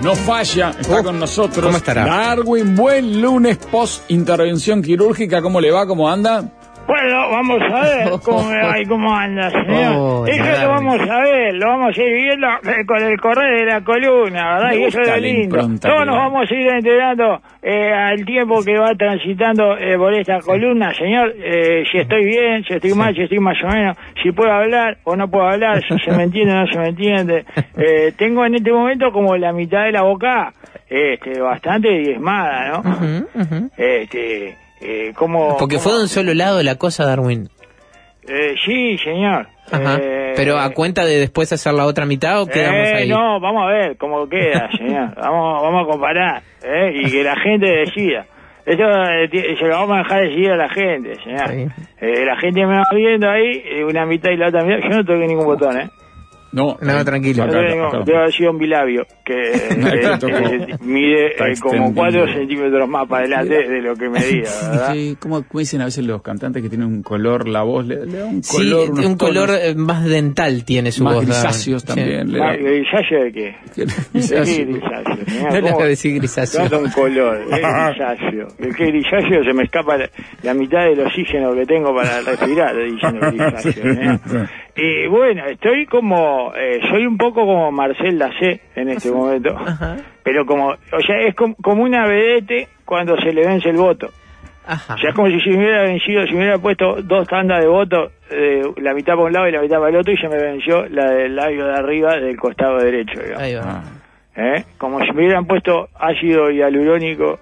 No falla, está con nosotros. ¿cómo estará? Darwin, buen lunes post intervención quirúrgica, ¿cómo le va? ¿Cómo anda? Bueno, vamos a ver cómo me va y cómo anda, señor. Oh, eso lo vamos a ver, lo vamos a ir viendo eh, con el correr de la columna, ¿verdad? Me y eso es lindo. Todos nos vamos a ir enterando eh, al tiempo que va transitando eh, por esta columna, señor. eh, si estoy bien, si estoy mal, si estoy más o menos, si puedo hablar o no puedo hablar, si se me entiende o no se me entiende. Eh, tengo en este momento como la mitad de la boca este, bastante diezmada, ¿no? Ujú, ujú. Este, eh, como... Porque fue de un solo lado la cosa, Darwin. Eh, sí, señor. Ajá. Eh, Pero a cuenta de después hacer la otra mitad o quedamos eh, ahí. No, vamos a ver cómo queda, señor. Vamos, vamos a comparar ¿eh? y que la gente decida. Ti- se lo vamos a dejar decidir a la gente, señor. La gente me va viendo ahí, una mitad y la otra mitad. Yo no toqué ningún botón, ¿eh? No, No, eh, tranquilo. No acá, acá. Debe haber sido un bilabio que eh, eh, mide eh, como extendido. 4 centímetros más para adelante de lo que medía, ¿verdad? Sí, ¿Cómo cómo dicen a veces los cantantes que tienen un color, la voz le, le da un Sí, color, unos un color tonos eh, más dental tiene su más voz. Grisáceos Sí. también. le da- ¿Grisáceo de qué? ¿Qué ¿De qué grisáceo? grisáceo? No le ¿Cómo- haga decir grisáceo. Trata un color, es grisáceo. Es que grisáceo se me escapa la, la mitad del oxígeno que tengo para respirar, diciendo grisáceo. Y bueno, estoy como, eh, soy un poco como Marcel Dacé en este momento, Ajá. pero como, o sea, es com- como una vedete cuando se le vence el voto. Ajá. O sea, es como si se me hubiera vencido, si me hubiera puesto dos tandas de voto, eh, la mitad para un lado y la mitad para el otro, y se me venció la del labio de arriba del costado derecho, digamos. Ahí va. Ah, ¿eh? como si me hubieran puesto ácido hialurónico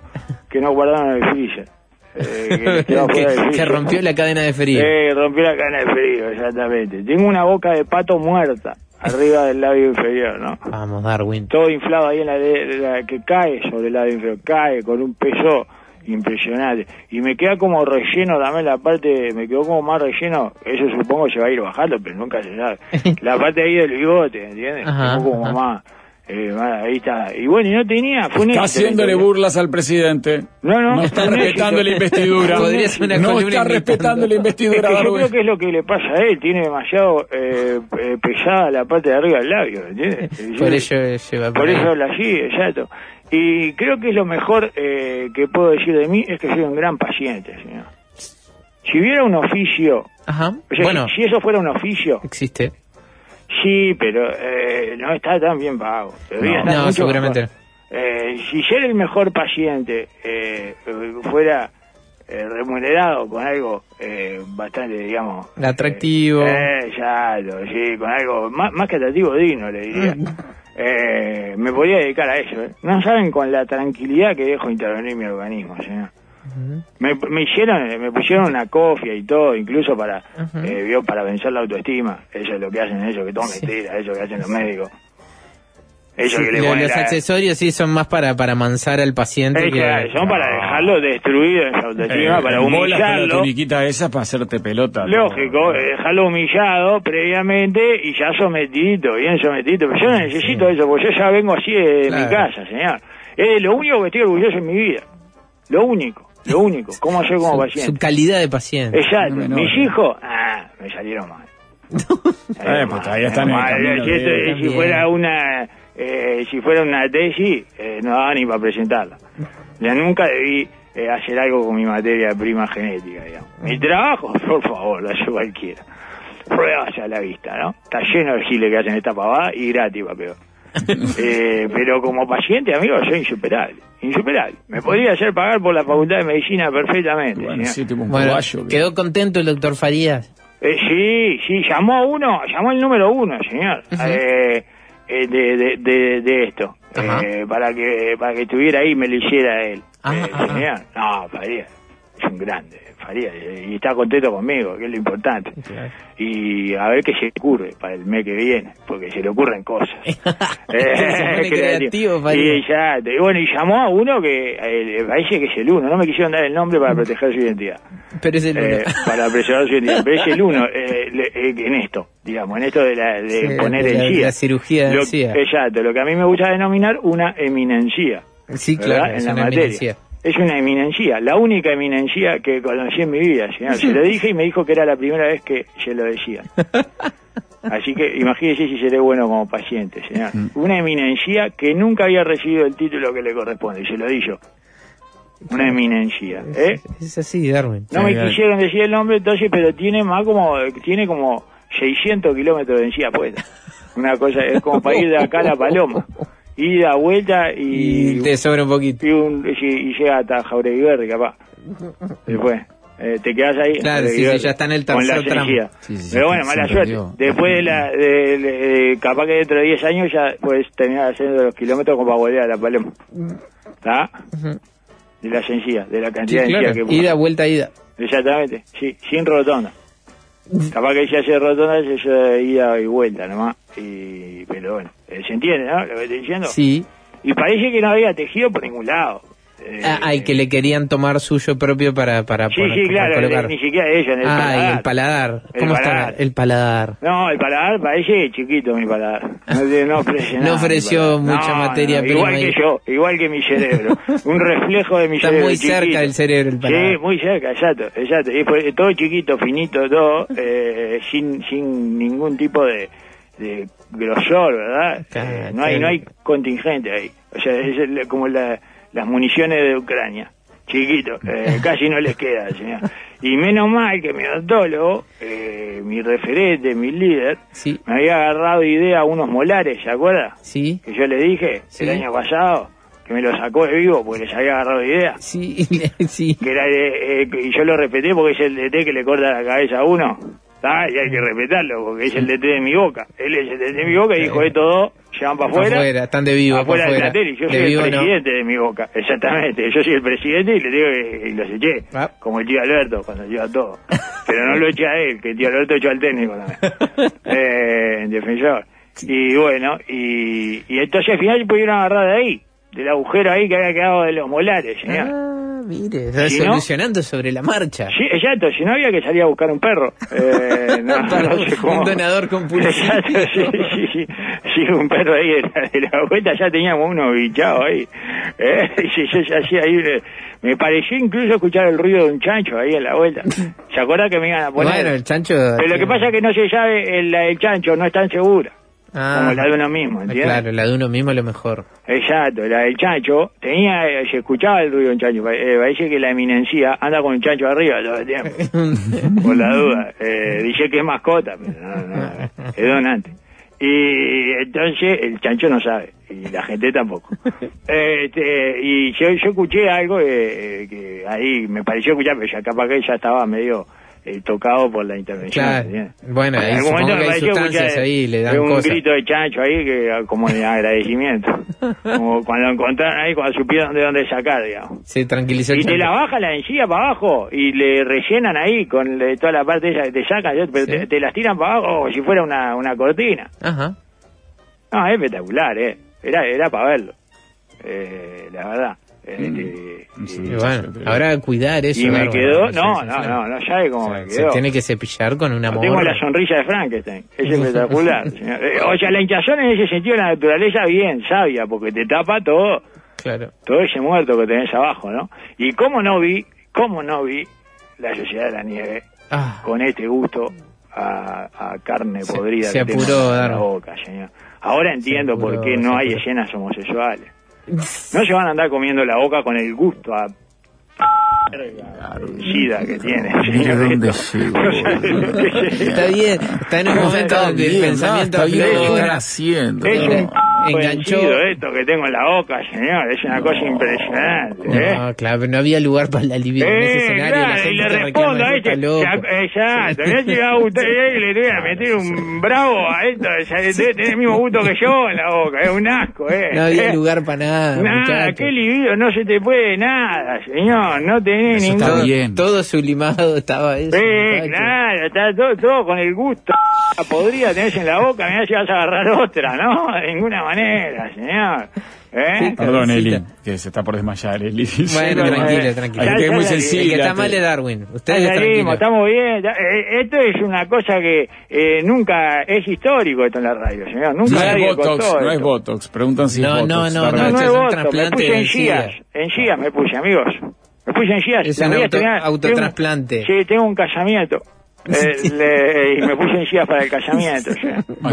que no guardaron el freezer. Eh, que rompió la cadena de frío. Eh, rompió la cadena de frío, exactamente. Tengo una boca de pato muerta arriba del labio inferior, ¿no? Vamos, Darwin. Todo inflado ahí en la, la que cae sobre el labio inferior, cae con un peso impresionante. Y me queda como relleno también la parte, me quedó como más relleno, eso supongo se va a ir bajando, pero nunca se sabe. La parte ahí del bigote, ¿entiendes? Ajá, como ajá. más, eh, ahí está. Y bueno, y no tenía, fue Está éxito, haciéndole ¿entendés? burlas al presidente. No, no, No está respetando la investidura. No está respetando la Es investidura, que yo creo que es lo que le pasa a él, tiene demasiado eh, eh, pesada la parte de arriba del labio, ¿entiendes? Por lleva Por eso habla así, exacto. Y creo que es lo mejor eh, que puedo decir de mí es que soy un gran paciente, señor. Si hubiera un oficio, Ajá. o sea, bueno, si, si eso fuera un oficio, existe. Sí, pero eh, no está tan bien pago. Debería No. seguramente. Eh, si ser el mejor paciente eh, fuera eh, remunerado con algo eh, bastante, digamos... Atractivo. Eh, exacto, sí, con algo más, más que atractivo, digno, le diría. Eh, me podría dedicar a eso. ¿eh? No saben con la tranquilidad que dejo intervenir mi organismo, señor. Me, me hicieron, eh, me pusieron una cofia y todo, incluso para, eh, vio, para vencer la autoestima. Eso es lo que hacen ellos, que todo Sí. mentira, eso que hacen los médicos. Ellos Sí, que le lo- ponen los la- accesorios sí son más para, para mansar al paciente. Eh, que- son para dejarlo destruido en su autoestima, Eh, para la humillarlo. tuniquita esa para hacerte pelota. Lógico, eh, dejarlo humillado previamente y ya sometidito, bien sometidito. Pero yo no necesito eso, porque yo ya vengo así de Claro. mi casa, señor. Es lo único que estoy orgulloso en mi vida. Lo único, lo único. ¿Cómo soy como su, paciente? su calidad de paciente. Exacto. No, Mis hijos, ah, me salieron mal. Eh, pues todavía están en el Mal, camino si, esto- si fuera una eh, si fuera una tesis, eh, no daba ni para presentarla. Ya nunca debí eh, hacer algo con mi materia prima genética, digamos. Mi trabajo, por favor, lo hace cualquiera. Pruebas a la vista, ¿no? Está lleno de giles que hacen esta pavada y gratis, va peor. Eh, pero como paciente, amigo, soy insuperable. Insuperable. Me podría hacer pagar por la Facultad de Medicina perfectamente. Bueno, sí, tipo un Bueno, quedó contento el doctor Farías. Eh, sí, sí, llamó a uno, llamó el número uno, señor, Ujú. eh, eh, de, de, de, de esto, eh, para que para que estuviera ahí y me lo hiciera él. Ah, Eh, ajá. señor, no, Faría. es un grande, Faría, y está contento conmigo, que es lo importante. Claro. Y a ver qué se ocurre para el mes que viene, porque se le ocurren cosas. Pone creativo, Faría. y, ya, bueno, y llamó a uno que eh, parece que es el uno, no me quisieron dar el nombre para proteger su identidad. Pero es el uno. Eh, para preservar su identidad, pero es el uno eh, le- eh, en esto, digamos, en esto de, la, de Sí, poner de la- encía. la cirugía Lo-. Exacto, lo que a mí me gusta denominar una eminencia. Sí, claro, en la materia. eminencia. Es una eminencia, la única eminencia que conocí en mi vida, señor. Se lo dije y me dijo que era la primera vez que se lo decía. Así que imagínese si seré bueno como paciente, señor. Una eminencia que nunca había recibido el título que le corresponde, y se lo di yo. Una eminencia, ¿eh? Es así, Darwin. No me quisieron decir el nombre entonces, pero tiene más como, tiene como 600 kilómetros de encía puesta. Una cosa, es como para ir de acá a la Paloma. Ida, vuelta y, Y te sobra un poquito. y, un- y- y llega hasta Jauregui Verde, capaz. Después, eh, te quedas ahí. Claro, sí, ya está en el con la tercer tramo. Sí, Pero bueno, se mala suerte. Después de la, de, de- capaz que dentro de 10 años ya puedes terminar haciendo los kilómetros como para volver a la Paloma. ¿Está? De la sencilla, de la cantidad de claro. encía que. Ida, vuelta, ida. Exactamente, sí, sin rotonda. Capaz que si hace rotonda, de ida y vuelta nomás. Y, pero bueno, eh, se entiende, ¿no? Lo que estoy diciendo. Sí. Y parece que no había tejido por ningún lado. Eh, Ah, que le querían tomar suyo propio para, para, Sí, para- sí, claro, colocar. ni siquiera ella, en el Ay, paladar. el paladar. El ¿Cómo paladar. está? El paladar. No, el paladar parece chiquito mi paladar. No, no ofrece No ofreció mucha No, materia no, prima Igual ahí. que yo, igual que mi cerebro. Un reflejo de mi Está cerebro. muy cerca chiquito. del cerebro el paladar. Sí, muy cerca, exacto, exacto. Y fue todo chiquito, finito, todo, eh, sin, sin ningún tipo de, de grosor, ¿verdad? Claro, Eh, no hay, claro. no hay contingente ahí. O sea, es como la- las municiones de Ucrania. Chiquito, eh, casi no les queda, señor. Y menos mal que mi odontólogo, eh, mi referente, mi líder, Sí, me había agarrado idea a unos molares, ¿se acuerda? sí, Que yo le dije Sí. el año pasado, que me lo sacó de vivo porque les había agarrado idea sí, sí. que era de- eh, y yo lo respeté porque es el DT que le corta la cabeza a uno. ¿Tá? Y hay que respetarlo porque es el DT de mi boca. Él es el DT de mi boca y dijo, estos dos llevan para afuera. Afuera, están de vivo, afuera del plantel y yo De soy vivo el no. presidente de mi boca. Exactamente, yo soy el presidente y le digo que y los eché. Ah. Como el tío Alberto cuando lleva todo. Pero no lo eché a él, que el tío Alberto echó al técnico también. eh, en defensor. Y bueno, y, y entonces al final pudieron agarrar de ahí, del agujero ahí que había quedado de los molares, señor. Ah, mire, está Si no- solucionando sobre la marcha. Sí, exacto, si no había que salir a buscar un perro. Eh, no, no sé cómo. un donador compulsivo. Exacto, sí, sí, sí, sí, un perro ahí de la, de la vuelta, ya teníamos uno bichado ahí. Eh, yo hacía ahí, me pareció incluso escuchar el ruido de un chancho ahí en la vuelta. ¿Se acuerda que me iban a poner? Bueno, el chancho. Pero lo que pasa es que no se sabe, el, el chancho no es tan segura, Ah, como la de uno mismo, ¿entiendes? Claro, la de uno mismo es lo mejor. Exacto, la del chancho, tenía, se escuchaba el ruido de un chancho, eh, parece que la eminencia anda con un chancho arriba todo el tiempo, por la duda, eh, dice que es mascota, pero no, no, es donante. Y entonces el chancho no sabe, y la gente tampoco. Este, y yo, yo escuché algo eh, que ahí me pareció escuchar, pero ya capaz que ya estaba medio eh, tocado por la intervención. Claro. Bueno, ahí En momento que hay sustancias escuchar, ahí, le dan un cosas. grito de chancho ahí que como de agradecimiento. Como cuando encontraron ahí, cuando supieron de dónde sacar, digamos. Se tranquilizó el Y te la bajan la encía para abajo y le rellenan ahí con le- toda la parte esa que te sacan, pero Sí. te, te las tiran para abajo como si fuera una, una cortina. Ajá. No, es espectacular, ¿eh? Era, era para verlo. Eh, la verdad. Este, Sí. Y bueno, habrá que cuidar eso. y me bárbaro. quedó, no, no, no, no sabe cómo me Se tiene que cepillar con una Tengo la sonrisa de Frankenstein, es espectacular. señor. Eh, O sea, la hinchazón en ese sentido de la naturaleza bien sabia, porque te tapa todo, Claro. todo ese muerto que tenés abajo, ¿no? Y cómo no vi, cómo no vi la Sociedad de la Nieve Ah, con este gusto a, a carne Se- podrida se que tengo apuró, en la boca, señor. Ahora entiendo apuró, por qué no hay escenas homosexuales. No se van a andar comiendo la boca con el gusto a sida que tiene. Está bien. Está en un momento Está donde el pensamiento no, está bien lo que aflora. están haciendo. Es ¿no? un Enganchó. esto que tengo en la boca, señor. Es una cosa impresionante. ¿eh? No, claro, pero no había lugar para la libido en ese Eh, escenario. claro, la gente y le respondo a este. Exacto, me ha llegado a usted y le voy a meter un bravo a esto. ya Debe tener el mismo gusto que yo en la boca, es un asco, ¿eh? No había Eh, lugar para nada, Nada, muchacho. qué libido, no se te puede nada, señor. No tenés Eso ningún. está todo, bien. todo sublimado estaba eso. Sí, claro, está todo, todo con el gusto. Podría tenés en la boca, mirá si vas a agarrar otra, ¿no? De ninguna manera, señor. ¿Eh? Sí, Perdón. Eli, que se está por desmayar, Eli. Bueno, Sí, tranquilo, eh, tranquilo. Hay Ya- que es ya muy El sensible. que está mal es Darwin. Ustedes salimos, estamos bien. ya- eh, esto es una cosa que eh, nunca es histórico esto en la radio, señor. Nunca No nadie es Botox, no es. Botox. Preguntan si No, es Botox. no, no. No, es es un voto, me trasplante puse de en. Gías. En Gías me puse, amigos. Me puse en Gías. Es un auto- autotrasplante. Sí, tengo un casamiento. Eh, le- y me puse en Gías para el casamiento.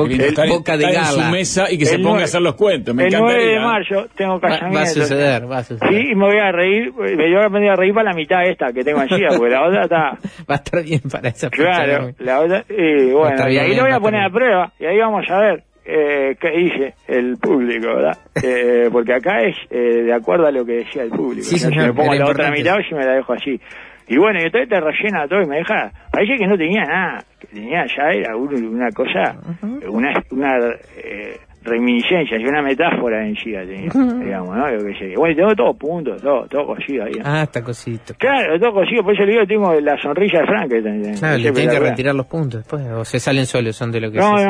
lindo el estar, boca de estar en su gala. mesa y que se El ponga nueve- a hacer los cuentos. Me el 9 de marzo tengo Va, casamiento. va a suceder, va a suceder. Sí, y me voy a reír, me voy a aprender a reír para la mitad esta que tengo en porque la otra está... Va a estar bien para esa. Claro, la otra, y bueno, y ahí lo voy a poner a prueba, y ahí vamos a ver eh, qué dice el público, ¿verdad? Eh, porque acá es eh, de acuerdo a lo que decía el público. Sí, ¿no? Si señor, me pongo la otra mitad o si me la dejo así. Y bueno, y entonces te rellena todo y me deja, parece que no tenía nada, que tenía ya era un- una cosa, una, una eh, reminiscencia, y una metáfora en sí, tenía, digamos, ¿no? Qué sé. Bueno, tengo todos puntos, todo, todo cosido ahí. ¿no? Ah, está cosito. Claro, todo cosido, por eso le digo, tengo la sonrisa de Frankenstein. Claro, le tienen que retirar los puntos después. O se salen solos, son de lo que No, eh,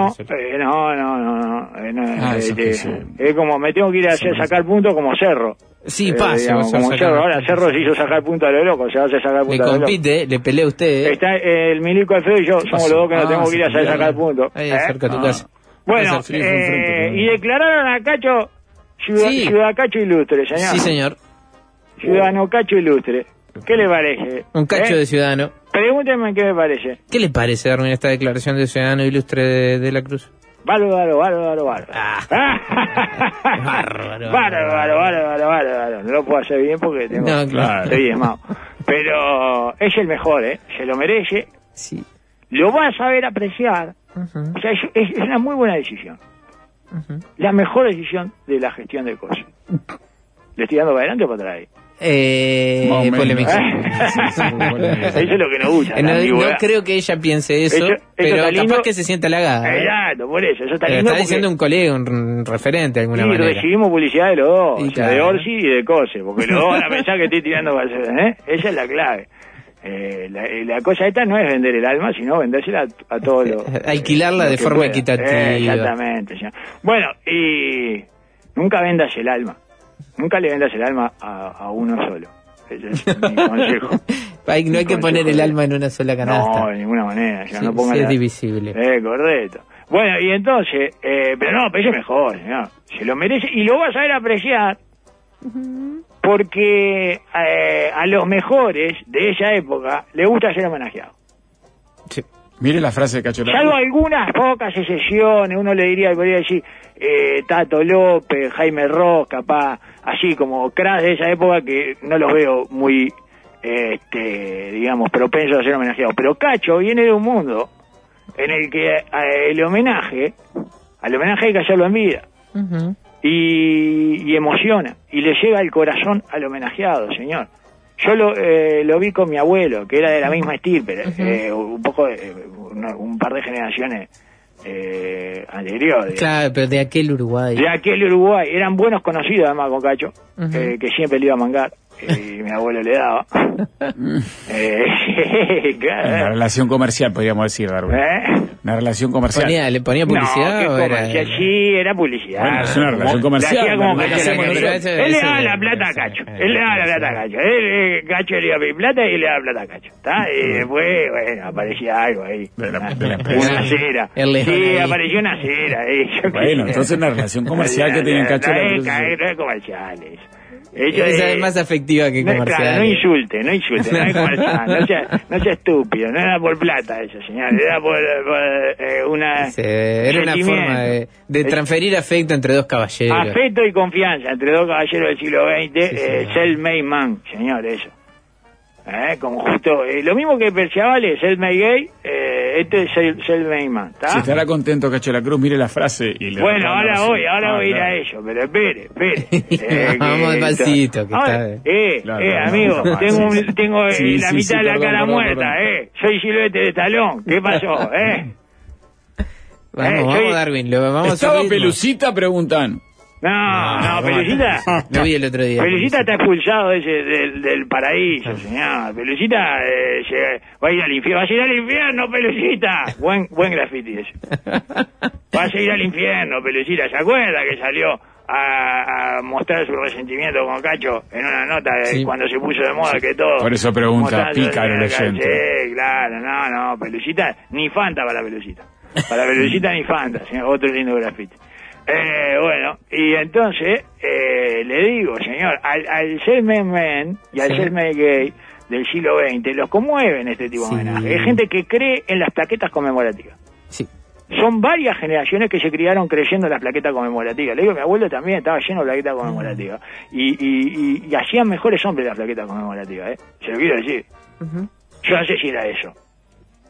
no, no, no, no, eh, no, Ah, eh, eso te- que sí. es como me tengo que ir a hacer, sacar puntos como Cerro. Sí, Eh, sos como sacar Cerro, ahora. Cerro se hizo sacar puntos a lo loco, se hace sacar Le puntos a lo loco. compite, le pelea a usted. eh. Está eh, el Milico Alfredo y yo, somos pasó? los dos que nos Ah, tenemos que ir a hacer sacar puntos. Ahí ¿eh? cerca de tu Ah. casa. Bueno, eh, y declararon a Cacho ciudad, Sí. ciudad Cacho Ilustre, señor. Sí, señor. Ciudadano Cacho Ilustre. ¿Qué le parece? Un cacho ¿Eh? de ciudadano. Pregúntenme qué me parece. ¿Qué le parece, Darwin, esta declaración de ciudadano ilustre de, de la Cruz? Bárbaro, bárbaro, bárbaro. Ah. Bárbaro, Bárbaro, bárbaro, bárbaro, bárbaro. No lo puedo hacer bien porque tengo, No, claro. estoy diezmado. Pero es el mejor, ¿eh? Se lo merece. Sí. Lo va a saber apreciar. O sea, es, es- es una muy buena decisión. La mejor decisión de la gestión de cosas. ¿Le estoy dando para adelante o para atrás? Eh, menos. polémica. Sí, sí. Eso es lo que nos gusta. No, creo que ella piense eso, Eso- eso pero capaz lindo. que se sienta halagada. ¿eh? Exacto, por eso. Eso está lindo está porque- diciendo un colega, un, referente de alguna y manera. recibimos publicidad de los dos, Y o sea, de. Orsi y de Cose, porque los dos van a pensar que estoy tirando para hacer, ¿eh? Esa es la clave. Eh, la, eh, la cosa esta no es vender el alma, sino vendérsela a, a todos los... Alquilarla los de forma equitativa. Eh, exactamente. ya. Bueno, y nunca vendas el alma. Nunca le vendas el alma a, a uno solo. Ese es mi consejo. Hay- no hay que poner el alma en una sola canasta. No, de ninguna manera. ya Sí, no pongan sí es la- divisible. eh, correcto. Bueno, y entonces, eh, pero no, pero eso es mejor, señor. Se lo merece y lo vas a saber apreciar porque eh, a los mejores de esa época le gusta ser homenajeado. Sí. Mire la frase de Cacho Salvo algunas pocas excepciones, uno le diría, podría decir, eh, Tato López, Jaime Ross, capaz, así como cracks de esa época que no los veo muy, este, digamos, propensos a ser homenajeados. Pero Cacho viene de un mundo en el que eh, el homenaje, al homenaje hay que hacerlo en vida. Ujú. Y, y emociona y le llega al corazón al homenajeado, señor. Yo lo, eh, lo vi con mi abuelo, que era de la misma estirpe, eh, un poco, eh, un par de generaciones eh, anteriores. Claro, pero de aquel Uruguay. De aquel Uruguay, eran buenos conocidos además con Cacho, eh, que siempre le iba a mangar, y mi abuelo le daba. eh, Una relación comercial, podríamos decir, Darwin. ¿Eh? Una relación comercial. Ponía, ¿Le ponía publicidad no, o ¿qué era...? comercial? Sí, era publicidad. Bueno, es una relación Como- comercial, hacía como que comercial. que- Eso- Él le eso daba la plata a eso- Cacho. eso- Él le daba la eso- plata a Cacho. Él, eh, Cacho le iba a pedir plata y le daba plata a Cacho. ¿Está? Y después, bueno, aparecía algo ahí. De la- Una- de la. Una cera. Sí, apareció una cera. qué Bueno, entonces una relación comercial que tenía Cacho No la es, Cruz. no Ellos, Esa eh, es más afectiva que no, comercial. claro, no insulte, no insulte, no es comercial, no sea, no sea estúpido, no era por plata eso, señor, era por, por, eh, una... Sí, era una forma de, de transferir afecto entre dos caballeros. Afecto y confianza entre dos caballeros del siglo XX, Sí, eh, self-made man, señor, eso. Eh, como justo, eh, lo mismo que Perciabale, self-made gay, eh, este, es el Selvain Man, ¿está? Si estará contento Cacho de la Cruz, mire la frase y le Bueno, ahora voy, ahora Ah, voy a ir a ello, pero espere, espere. Eh, Vamos que- despacito, que Ahora, está- Eh, Claro, eh, claro, amigo, tengo, un- tengo eh, Sí, la sí, mitad sí, de la perdón, cara perdón, muerta, perdón. eh. Soy Silvete de talón, ¿qué pasó, eh? Vamos, Eh, vamos, soy- Darwin, lo vamos a Estaba subir. Pelucita, preguntan. No, no, Pelucita... Lo vi el otro día. Pelucita está expulsado ese, del, del paraíso, señor. Pelucita eh, va a ir al infierno. ¡Vas a ir al infierno, Pelucita! Buen, buen graffiti ese. Vas a ir al infierno, Pelucita. ¿Se acuerda que salió a, a mostrar su resentimiento con Cacho en una nota de Sí. cuando se puso de moda que todo? Por eso pregunta, pícaro la- oyente. Sí, claro, no, no, Pelucita, ni Fanta para Pelucita. Para Pelucita ni Fanta, señor. Otro lindo grafiti. Eh, bueno, y entonces eh, le digo, señor, al, al ser men men y al Sí. ser men gay del siglo XX, los conmueven este tipo de homenaje. Hay gente que cree en las plaquetas conmemorativas. Sí. Son varias generaciones que se criaron creyendo en las plaquetas conmemorativas. Le digo, mi abuelo también estaba lleno de plaquetas conmemorativas. Y, y, y, y hacían mejores hombres las plaquetas conmemorativas, ¿eh? Se lo quiero decir. Yo no sé si era eso.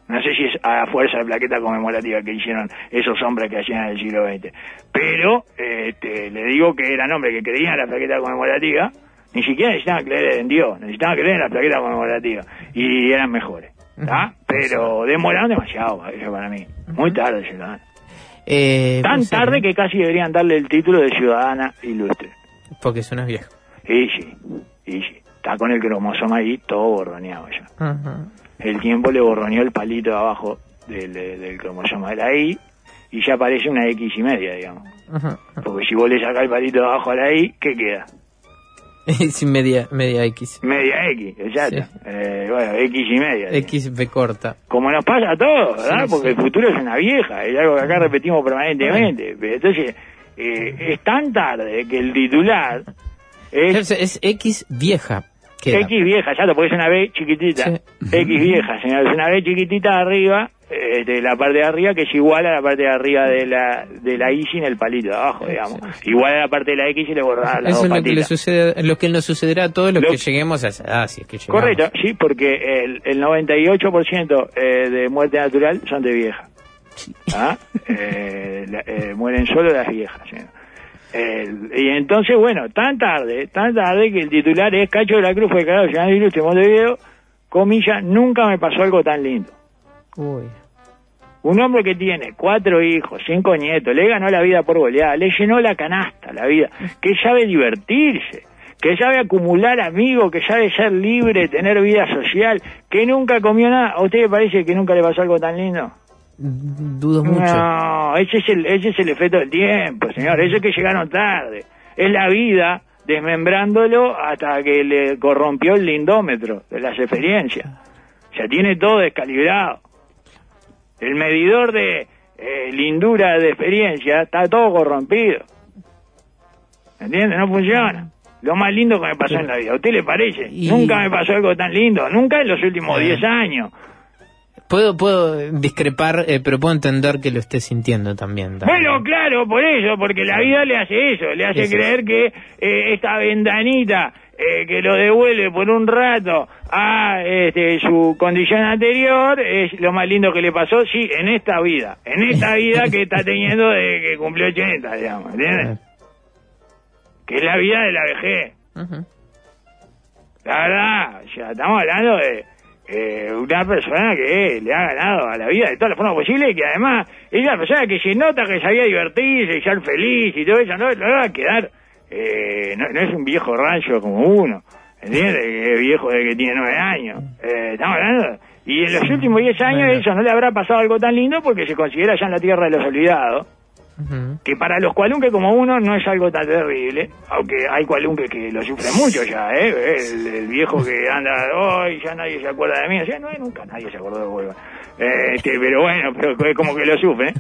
No sé si es a fuerza de plaqueta conmemorativa que hicieron esos hombres que hacían en el siglo XX. Pero este, le digo que eran hombres que creían en la plaqueta conmemorativa, ni siquiera necesitaban creer en Dios, necesitaban creer en la plaqueta conmemorativa. Y eran mejores. ¿tá? Pero demoraron demasiado eso para mí. Muy tarde llegaron. Eh, Tan pues, tarde eh, que casi deberían darle el título de ciudadana ilustre. Porque son unos viejos. Y sí, y sí. Está con el cromosoma ahí todo borroneado ya. Ajá. El tiempo le borroneó el palito de abajo del, del cromosoma de la I y ya aparece una X y media, digamos. Ajá. Porque si vos le sacás el palito de abajo a la I, ¿qué queda? Sí, media, media X. Media X, exacto. Sí. Eh, bueno, X y media. X B corta. Como nos pasa a todos, ¿verdad? Sí, Porque sí. el futuro es una vieja, es algo que acá repetimos permanentemente. Pero entonces, eh, es tan tarde que el titular es Es, es X vieja. X vieja, exacto, porque es una B chiquitita. Sí. X vieja, señor, es una B chiquitita arriba, eh, de la parte de arriba, que es igual a la parte de arriba de la, de la Y sin el palito de abajo, digamos. Igual a la parte de la X y le borraba las Eso dos es lo que, le sucede, lo que nos sucederá a todos los Lo- que lleguemos a esa edad, si es que llegamos. Correcto, sí, porque el, el 98% eh, de muerte natural son de vieja. ¿Ah? Eh, la- eh, mueren solo las viejas. señor. El- y entonces, bueno, tan tarde, tan tarde que el titular es Cacho de la Cruz fue declarado ciudadano ilustre de Montevideo, comilla, nunca me pasó algo tan lindo. Uy. Un hombre que tiene cuatro hijos, cinco nietos, le ganó la vida por goleada, le llenó la canasta la vida, que sabe divertirse, que sabe acumular amigos, que sabe ser libre, tener vida social, que nunca comió nada. ¿A usted le parece que nunca le pasó algo tan lindo? Dudo mucho. No, ese es el, ese es el efecto del tiempo, señor. Eso es que llegaron tarde. Es la vida desmembrándolo hasta que le corrompió el lindómetro de las experiencias. Ya tiene todo descalibrado. El medidor de eh, lindura de experiencia está todo corrompido. ¿Entiende? No funciona. Lo más lindo que me pasó en la vida. ¿A usted le parece? Y- Nunca me pasó algo tan lindo. Nunca en los últimos Ah. 10 años. Puedo, puedo discrepar, eh, pero puedo entender que lo esté sintiendo también. también. Bueno, claro, por eso, porque la vida le hace eso, le hace Eso. creer que eh, esta ventanita eh, que lo devuelve por un rato a este, su condición anterior es lo más lindo que le pasó, sí, en esta vida, en esta vida que está teniendo desde que cumplió 80, digamos, ¿entiendes? Que es la vida de la vejez. La verdad, ya estamos hablando de eh, una persona que le ha ganado a la vida de todas las formas posibles y que además es una persona que se nota que sabía divertirse y ser feliz y todo eso, no, no va a quedar, eh, no, no es un viejo rancho como uno, ¿entiendes? Es viejo de que tiene nueve años. Eh, estamos hablando. Y en los últimos diez años eso no le habrá pasado algo tan lindo porque se considera ya en la tierra de los olvidados Que para los cualunques como uno no es algo tan terrible, aunque hay cualunques que lo sufren mucho ya, ¿eh? El, el viejo que anda, hoy ya nadie se acuerda de mí, o sea, no, nunca nadie se acordó de Huelva. Eh, este, pero bueno, pero es como que lo sufre.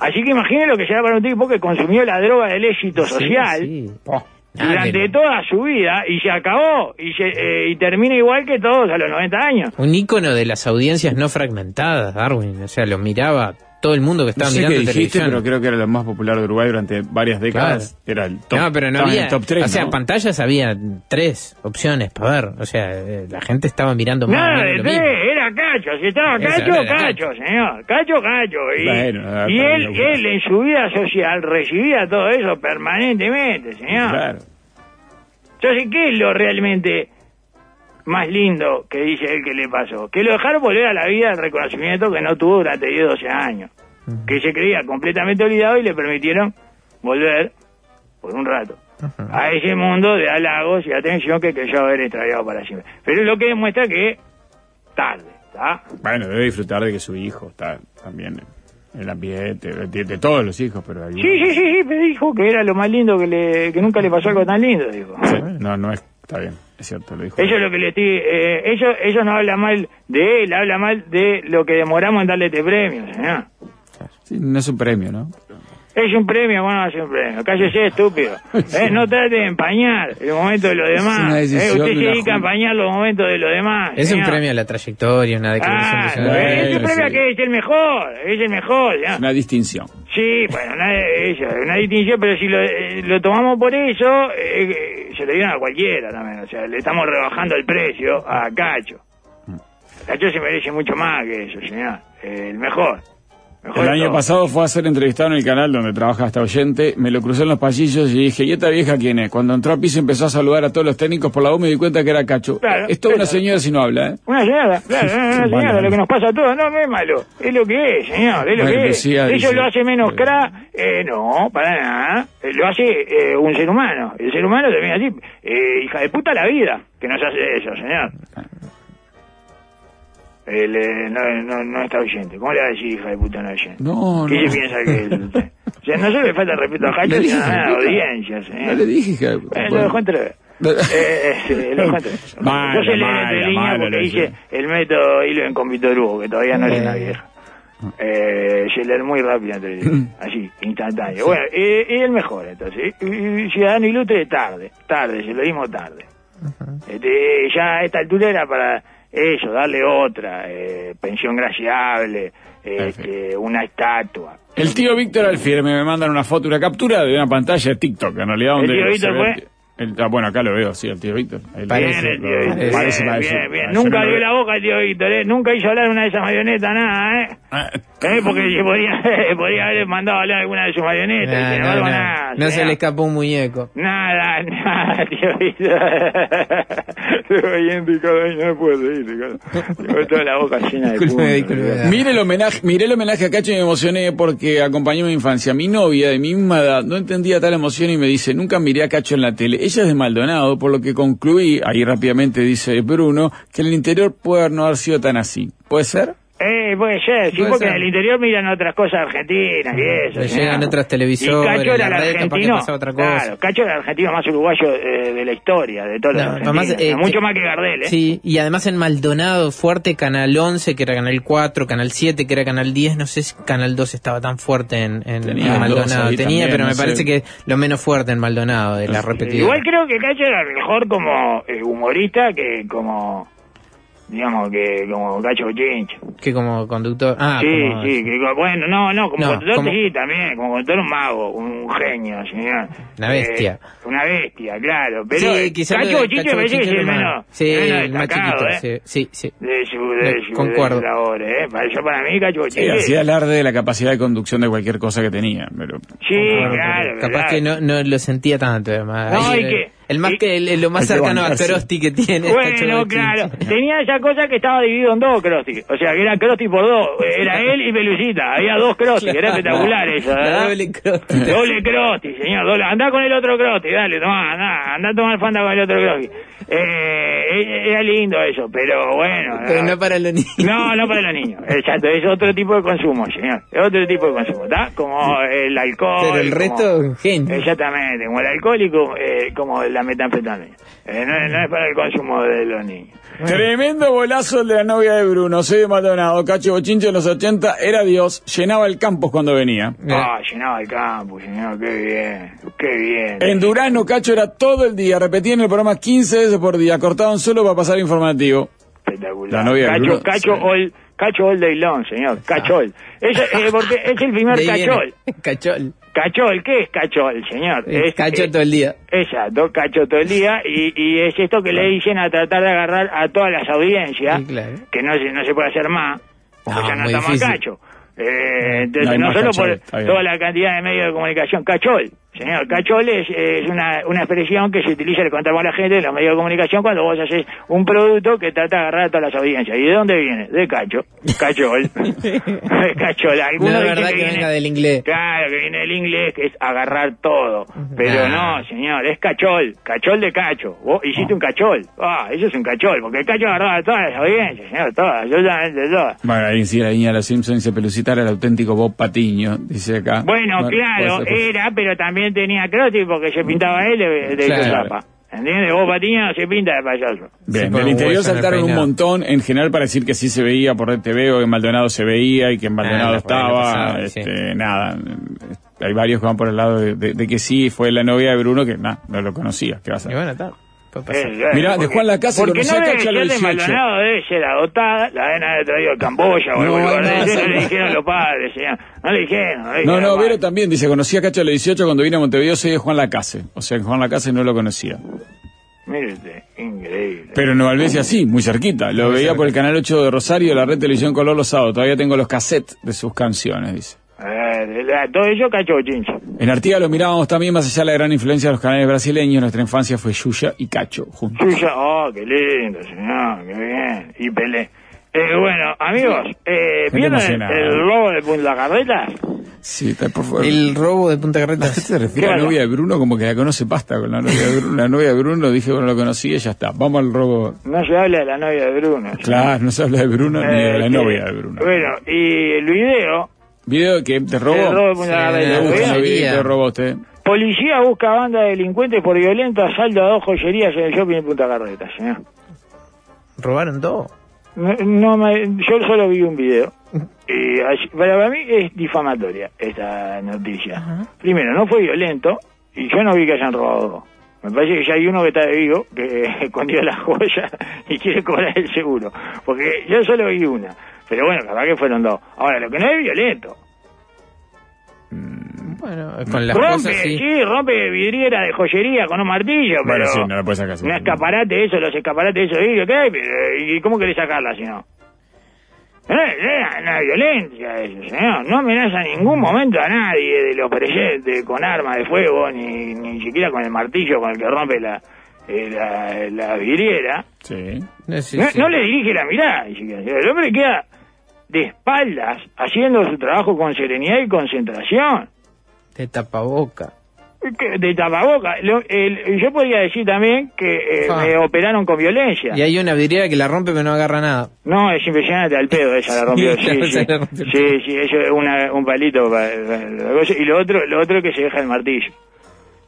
Así que imagine lo que será para un tipo que consumió la droga del éxito social Sí, sí. Oh, Ah, durante toda su vida y se acabó y, se, eh, y termina igual que todos a los 90 años. Un ícono de las audiencias no fragmentadas, Darwin. O sea, lo miraba todo el mundo que No estaba sé qué mirando dijiste, televisión. pero creo que era lo más popular de Uruguay durante varias décadas. Era el top. no, pero no en había. el top 3, o sea, ¿no? pantallas había tres opciones para ver. O sea, eh, la gente estaba mirando más o Nada menos de lo tres, mismo. era Cacho, si estaba Cacho, era Cacho, señor, Cacho, Cacho. Y, Bueno, y él, él en su vida social recibía todo eso permanentemente, señor. Claro. Entonces, ¿qué es lo realmente más lindo que dice él que le pasó? Que lo dejaron volver a la vida el reconocimiento que no tuvo durante 10, 12 años. Que se creía completamente olvidado y le permitieron volver por un rato a ese mundo de halagos y atención que creyó haber extraviado para siempre. Pero es lo que demuestra que tarde, ¿está? Bueno, debe disfrutar de que su hijo está también en el ambiente, de, de todos los hijos, pero hay Sí, sí, sí, sí, pero dijo que era lo más lindo que le que nunca le pasó algo tan lindo, dijo. Sí, No, no es, está bien, es cierto, lo dijo. Eso es lo que le estoy... Eh, ellos, ellos no hablan mal de él, habla mal de lo que demoramos en darle este premio, señor. Sí, no es un premio, ¿no? Es un premio, bueno, es un premio. Cállese, estúpido. Eh, no trate de empañar el momento de los Es demás. una decisión Eh, usted se dedica a empañar los momentos de los demás. Es un premio a la trayectoria, una declaración Ah, de es ciudadanía. Bueno, un premio a sí. que es el mejor, es el mejor. señor. Una distinción. Sí, bueno, una, eso, una distinción, pero si lo, eh, lo tomamos por eso, eh, se lo dieron a cualquiera también. O sea, le estamos rebajando el precio a Cacho. Cacho se merece mucho más que eso, señor. Eh, el mejor. Mejor El año pasado fue a ser entrevistado en el canal donde trabaja hasta oyente. Me lo crucé en los pasillos y dije, ¿y esta vieja quién es? Cuando entró a piso empezó a saludar a todos los técnicos por la voz me di cuenta que era Cacho. Claro, es toda una señora si no habla, ¿eh? Una señora, claro, una señora, Bueno, lo que nos pasa a todos, no, no es malo, es lo que es, señor, es lo Bueno, que es. decía, ¿Eso dice- lo hace menos cra? Eh, no, para nada, Eh, lo hace eh, un ser humano, el ser humano termina así, eh, hija de puta la vida, que nos hace eso, señor. El, eh, no, no, no está oyente, ¿cómo le va a decir hija de puta no oyente? No, ¿Qué no. se piensa que es usted? O sea, no solo le falta respeto a Le sino a la puta. audiencia, señor. No le dije, hija de puta. Eh, lo dejó entrever. Eh, eh, sí, lo. Malo, Yo se le malo, entre líneas malo, porque hice el método hilo en convitorujo, que todavía no es una vieja. Eh, se leer muy rápido entre líneas, así, instantáneo. Bueno, y, y el mejor, entonces. Y Ciudadano Ilustre, tarde, tarde, se lo dimos tarde. Este, ya a esta altura era para eso, darle otra, eh, pensión graciable, eh, este, una estatua. El tío Víctor Alfier me mandan una foto, una captura de una pantalla de TikTok, en realidad donde... tío Víctor ve fue? El ah, bueno, acá lo veo, sí, el tío Víctor. El- Parece, Bien, el tío Víctor, parece, parece, bien, parece. bien, bien. Yo Nunca veo. la boca el tío Víctor, ¿eh? Nunca hizo hablar una de esas marionetas, nada, ¿eh? Ah, ¿Eh? Porque se podría, podría haber mandado a hablar alguna de sus marionetas, y No, nada. No se le escapó un muñeco. Nada, nada, tío Víctor. Estoy oyendo y cada año no puedo seguir. Tengo toda la boca llena de Disculpe, puntos. Mire el homenaje, miré el homenaje a Cacho y me emocioné porque acompañó mi infancia. Mi novia de mi misma edad no entendía tal emoción y me dice, nunca miré a Cacho en la tele. Ella es de Maldonado, por lo que concluí, ahí rápidamente dice Bruno, que el interior puede no haber sido tan así. ¿Puede ser? Eh, puede ser, sí, Puede porque ser. en el interior miran otras cosas argentinas y eso. Le llegan otras Y televisores, Cacho era el argentino. otra cosa. Claro, Cacho era el argentino más uruguayo eh, de la historia, de todos los No, argentinos. además, eh, Mucho eh, más que Gardel, ¿eh? Sí, y además en Maldonado, fuerte Canal 11, que era Canal 4, Canal 7, que era Canal 10, no sé si Canal 2 estaba tan fuerte en, en- Tenía en dos Maldonado. Tenía, también, pero no me sé. parece que lo menos fuerte en Maldonado, de la repetida. Igual creo que Cacho era mejor como eh, humorista que como, digamos, que como Cacho Chincho. Que como conductor. Ah, sí, como- sí, que, bueno, no, no, como No, conductor como- sí, también, como conductor un mago, un genio, señor. Una bestia. Eh, una bestia, claro. Pero Sí, quizás Cacho de Chincho Cacho me parece que es Bochinche el menos, Sí, el menos el más chiquito, ¿eh? sí, sí, sí. De su, de su, concuerdo. de ¿eh? Para, yo para mí, Cacho Sí, Bochinche... hacía alarde de la capacidad de conducción de cualquier cosa que tenía. Pero Sí, claro, Capaz que no, no lo sentía tanto, además. No, Ahí, y el, que- el más que el, el- lo más cercano a. Crosti que tiene. Bueno, claro. Tenía esa cosa que estaba dividido en dos Krusty. O sea, que era Krusty por dos. Era él y Pelucita. Había dos Krusty. Era espectacular eso, doble Crosti. Doble Krusty, señor. Doble. Andá con el otro Krusty. Dale, tomá, andá. Andá a tomar fanta con el otro Krusty. Eh, era lindo eso, pero bueno. Pero no para los niños. No, no para los niños. Exacto, es otro tipo de consumo, señor. Es otro tipo de consumo, ¿está? Como el alcohol. Pero el como- resto, genio. Exactamente, como el alcohólico, eh, como la metanfetamina. Eh, no, no es para el consumo de los niños. Tremendo bolazo el de la novia de Bruno. Soy de Maldonado. Cacho Bochinche en los 80 era Dios. Llenaba el campus cuando venía. Ah, llenaba el campo, señor, qué bien, qué bien. En Durano, Cacho era todo el día. Repetían el programa 15 veces por día. Cortaban solo para pasar informativo. Espectacular. La novia de Cacho, Bruno, Cacho sí. All Cacho all day long, señor. Cachol. Es, eh, porque es el primer De cachol. Cachol. Cachol, ¿qué es cachol, señor? Es cacho eh, todo el día. Exacto, cacho todo el día. Y, y es esto que le dicen a tratar de agarrar a todas las audiencias, Sí, claro. que no se, no se puede hacer más, porque No, ya no estamos difícil. cacho. Eh, entonces, No hay no, más solo cachol, por está toda la cantidad de medios de comunicación, cachol. Señor, cachol es, es una, una expresión que se utiliza, le contamos a la gente de los medios de comunicación cuando vos haces un producto que trata de agarrar a todas las audiencias. ¿Y de dónde viene? De cacho. Cachol. de cachol. No Algunos es dicen verdad que viene- venga del inglés. Claro, que viene del inglés, que es agarrar todo. Pero no, señor, es cachol. Cachol de cacho. Vos hiciste un cachol. Ah, eso es un cachol, porque el cacho agarraba a todas las audiencias, señor, todas, absolutamente todas. Bueno, ahí sí la niña de los Simpsons dice Pelucita era el auténtico Bob Patiño, dice acá. Bueno, claro, era, pero también tenía crotis porque se pintaba él de, de Claro. zapa. ¿Entiendes? Vos patiño se pinta de payaso. Bien, del interior saltaron un montón, en general para decir que sí se veía por RTV o que en Maldonado se veía y que en Maldonado Ah, lo estaba, este, sí. nada. Hay varios que van por el lado de, de- de que sí fue la novia de Bruno que nada, no lo conocía. ¿Qué va a Y hacer? bueno, está. Eh, Mirá, de porque- Juan Lacase Porque conocí no a debe Cacho a los ser de 18. Maldonado, debe ser adoptada, la deben haber traído de Camboya o No, lugar no, no, no le no. dijeron los padres, señor. No le dijeron. No, le No, dijeron no, Vero también dice, conocí a Cacho a los 18 cuando vine a Montevideo, soy de Juan Lacase. O sea, que Juan Lacase no lo conocía. Usted, increíble. Pero en Nueva Albesia sí, muy cerquita. Lo veía por el canal 8 de Rosario, la red televisión color los sábados. Todavía tengo los cassettes de sus canciones, dice. Eh, todo eso cacho chincha. En Artigas lo mirábamos también, más allá de la gran influencia de los canales brasileños, nuestra infancia fue Yuya y Cacho juntos. Suya, oh, qué lindo, señor, qué bien. Y Pelé. Eh, bueno, amigos, eh, ¿vieron el, el lobo de Punta Carretas? Sí, está, por favor. El robo de Punta ¿A qué Carretas. se refiere a la Claro. novia de Bruno? Como que la conoce pasta con la novia de Bruno. La novia de Bruno dije, bueno, lo conocí y ya está. Vamos al robo. No se habla de la novia de Bruno. Claro, no se habla de Bruno ni de la Eh, novia de Bruno. Bueno, y el video, ¿Video que te el robó? robo de Punta Sí, de Joyería. que te robó usted. Policía busca banda de delincuentes por violento asalto a dos joyerías en el shopping de Punta Carretas, señor. Robaron todo. No, no me- yo solo vi un video. Y así- para mí es difamatoria esta noticia. Primero, no fue violento y yo no vi que hayan robado dos. Me parece que ya hay uno que está de vivo, que escondió la joya y quiere cobrar el seguro. Porque yo solo vi una. Pero bueno, capaz que fueron dos. Ahora, lo que no es violento. Bueno, con las rompe, cosas sí. sí. rompe vidriera de joyería con un martillo, Bueno, pero... sí, no lo sacar. Un escaparate eso, los escaparates esos, ¿y qué? Pero, ¿Y cómo querés sacarla si no? No, no, no, violencia eso, señor. No amenaza en ningún momento a nadie de los presentes con armas de fuego, ni, ni siquiera con el martillo con el que rompe la, eh, la, la vidriera. Sí. No, sí, no, sí. no le dirige la mirada. ni siquiera. El hombre queda de espaldas haciendo su trabajo con serenidad y concentración. De tapaboca. De tapaboca. Yo podría decir también que eh, Ah. me operaron con violencia. Y hay una vidriera que la rompe pero no agarra nada. No, es impresionante al pedo, ella la rompió. Sí, Sí, sí, sí, sí, eso es una, un palito. pa- pa- la cosa. Y lo otro, lo otro que se deja el martillo.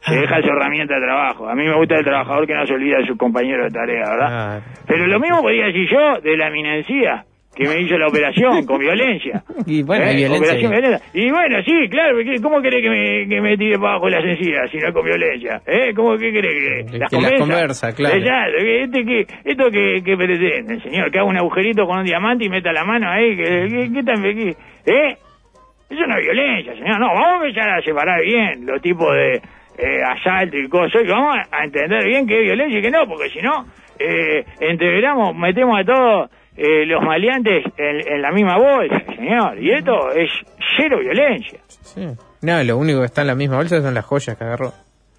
Se deja su herramienta de trabajo. A mí me gusta el trabajador que no se olvida de su compañero de tarea, ¿verdad? Ah, Pero lo mismo podría decir yo de la eminencia que me hizo la operación con violencia. Y bueno, ¿Eh? violencia Operación ahí. violenta. Y bueno, sí, claro, ¿cómo querés que me, que me tire para abajo las encías si no es con violencia? ¿Eh? ¿Cómo que querés que, Que las las convenza? conversa, claro. Exacto, que este que, ¿Esto que, que pretende, señor? Que haga un agujerito con un diamante y meta la mano ahí, que, que, que tan? ¿Eh? Eso no es violencia, señor. No, vamos a empezar a separar bien los tipos de eh, asalto y cosas, y vamos a, a entender bien qué es violencia y qué no, porque si no, eh, entreveramos, metemos a todos eh, los maleantes en, en la misma bolsa, señor. Y esto es cero violencia. sí. No, lo único que está en la misma bolsa son las joyas que agarró.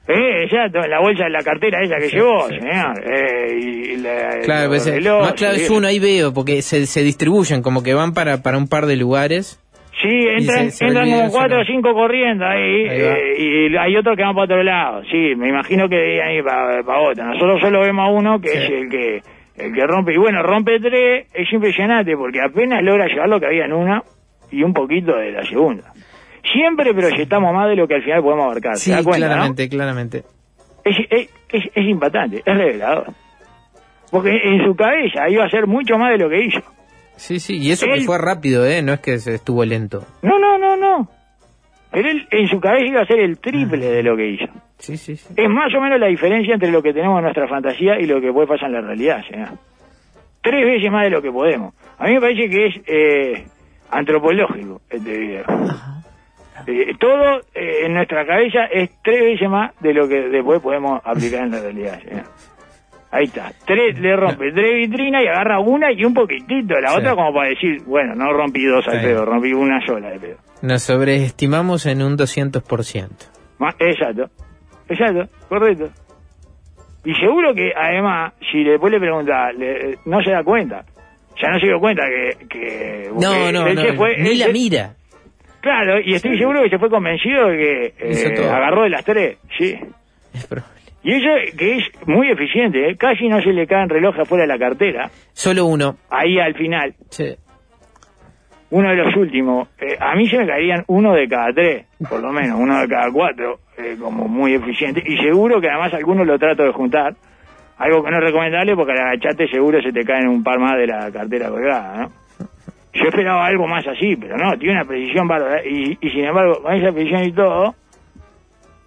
Eh, exacto, la bolsa de la cartera esa que Sí, llevó, sí. señor. Eh, y la, Claro, los pues, eh, más claro es uno, ahí veo, porque se, se distribuyen, como que van para, para un par de lugares. Sí, entran, se- se entran como cuatro o cinco corriendo ahí, eh, y hay otros que van para otro lado. Sí, me imagino que debían ir para otro. Nosotros solo vemos a uno que Sí. es el que el que rompe. Y bueno, rompe tres, es impresionante porque apenas logra llevar lo que había en una y un poquito de la segunda. Siempre proyectamos más de lo que al final podemos abarcar. Sí, ¿Se da cuenta, no? claramente, claramente. es, es, es, es impactante, es revelador. Porque en su cabeza iba a ser mucho más de lo que hizo. Sí, sí, y eso que fue rápido, ¿eh? No es que se estuvo lento. No, no, no, no. Pero él en su cabeza iba a ser el triple de lo que hizo. Sí, sí, sí. Es más o menos la diferencia entre lo que tenemos en nuestra fantasía y lo que puede pasar en la realidad, señor. tres veces más de lo que podemos. A mí me parece que es eh, antropológico este video. Eh, todo eh, en nuestra cabeza es tres veces más de lo que después podemos aplicar en la realidad. señor. Ahí está. Tres, le rompe tres vitrinas y agarra una y un poquitito. La Sí. otra como para decir, bueno, no rompí dos al Sí. pedo, rompí una sola de pedo. Nos sobreestimamos en un 200%. Ma- Exacto, exacto, correcto. Y seguro que además, si después le pregunta, le- no se da cuenta. Ya no se dio cuenta que... que No, no, él no. se fue- ni él la se- mira. Claro, y estoy seguro que se fue convencido de que eh, agarró de las tres, sí. Es probable. Y eso que es muy eficiente, ¿eh? casi no se le caen relojes afuera de la cartera, Solo uno. ahí al final, Sí. Uno de los últimos. Eh, a mí se me caerían uno de cada tres, por lo menos, uno de cada cuatro, eh, como muy eficiente. Y seguro que además algunos lo trato de juntar, algo que no es recomendable porque al agachate seguro se te caen un par más de la cartera colgada, ¿no? Yo esperaba algo más así, pero no, tiene una precisión bárbara. Y, y sin embargo, con esa precisión y todo,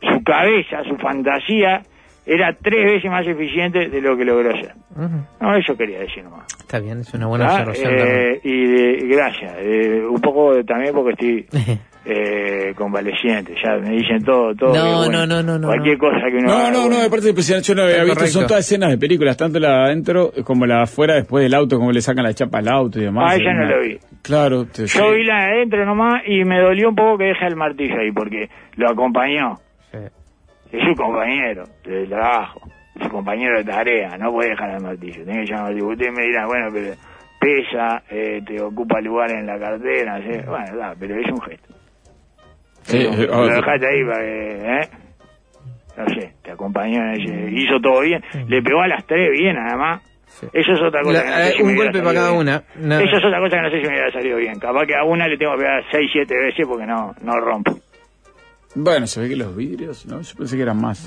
su cabeza, su fantasía, era tres veces más eficiente de lo que logró. Ujú. No, eso quería decir nomás. Está bien, es una buena Ah, observación. eh, y, de- gracias. Eh, un poco también porque estoy eh, convaleciente. Ya me dicen todo, todo. No, bueno, no, no, no, no, Cualquier no. cosa que uno No, haga, no, no, de parte impresionante. Yo no había visto. Son todas escenas de películas, tanto la de adentro como la de afuera, después del auto, como le sacan la chapa al auto y demás. Ah, ella no Una- lo vi. Claro. te-. Yo vi la de adentro nomás y me dolió un poco que deje el martillo ahí porque lo acompañó. Es su compañero de trabajo, su compañero de tarea. No puede dejar el martillo. Tiene que llamar al martillo. Usted me dirá, bueno, pero pesa, eh, te ocupa lugar en la cartera. ¿sí? Bueno, da, pero es un gesto. Sí, Lo- eh, lo dejaste ahí para que, ¿eh? No sé, te acompañó en ese, hizo todo bien, le pegó a las tres bien además. Sí. Eso es otra cosa. La- que no sé eh, si un me hubiera golpe para salido cada bien. una. Nada. Eso es otra cosa que no sé si me hubiera salido bien. Capaz que a una le tengo que pegar seis, siete veces porque no, no rompo. Bueno, se ve que los vidrios, ¿no? Yo pensé que eran más.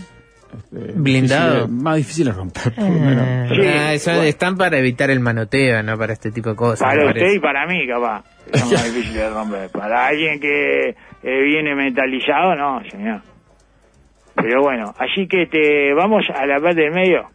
este, Blindado. difíciles- más difíciles de romper, por lo menos. Eh, Sí, ah, eso bueno. están para evitar el manoteo, no para este tipo de cosas. Para usted parece. y para mí, capaz. que Son más difíciles de romper. Para alguien que eh, viene mentalizado, no, señor. Pero bueno, así que te vamos a la parte del medio.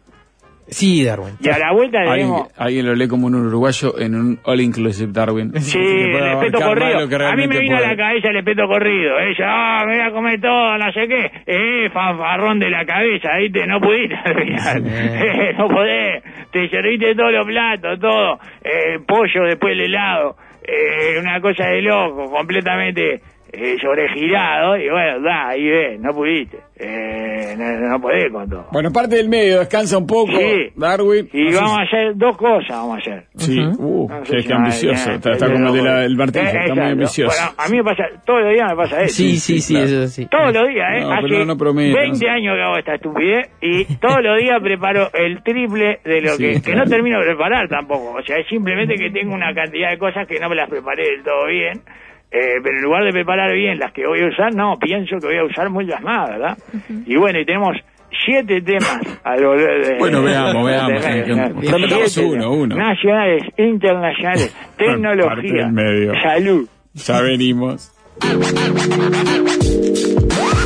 Sí, Darwin. Y a la vuelta Alguien, tenemos... alguien lo lee como un uruguayo en un all inclusive Darwin. Sí, el espeto corrido. A mí me vino a la cabeza el espeto corrido. Ella, ah, me voy a comer todo, no sé qué. Eh, fanfarrón de la cabeza, ¿viste? No pudiste al final. Eh, no podés. Te serviste todos los platos, todo. Eh, pollo, después el helado. Eh, una cosa de loco, completamente eh, sobregirado. Y bueno, da, ahí ves, no pudiste. Eh, no, no podés con todo. Bueno, parte del medio, descansa un poco, Sí. Darwin. Y No sé vamos a hacer dos cosas, vamos a hacer. Sí, uh, No sé qué, si qué me va ambicioso. Está, está como el de la- el martillo, Eh, está muy exacto. ambicioso. Bueno, a mí me pasa, todos los días me pasa eso. Sí, sí, sí, claro. eso sí. Todos los días, ¿eh? Hace prometo, 20 no sé. años que hago esta estupidez y todos los días preparo el triple de lo Sí, que... Que no termino de preparar tampoco. O sea, es simplemente que tengo una cantidad de cosas que no me las preparé del todo bien. Eh, pero en lugar de preparar bien las que voy a usar, no, pienso que voy a usar muchas más, ¿verdad? Y bueno, y tenemos siete temas al volver de... Bueno, veamos, de- veamos, siete uno, uno. Nacionales, internacionales, tecnología, medio. salud. Ya venimos.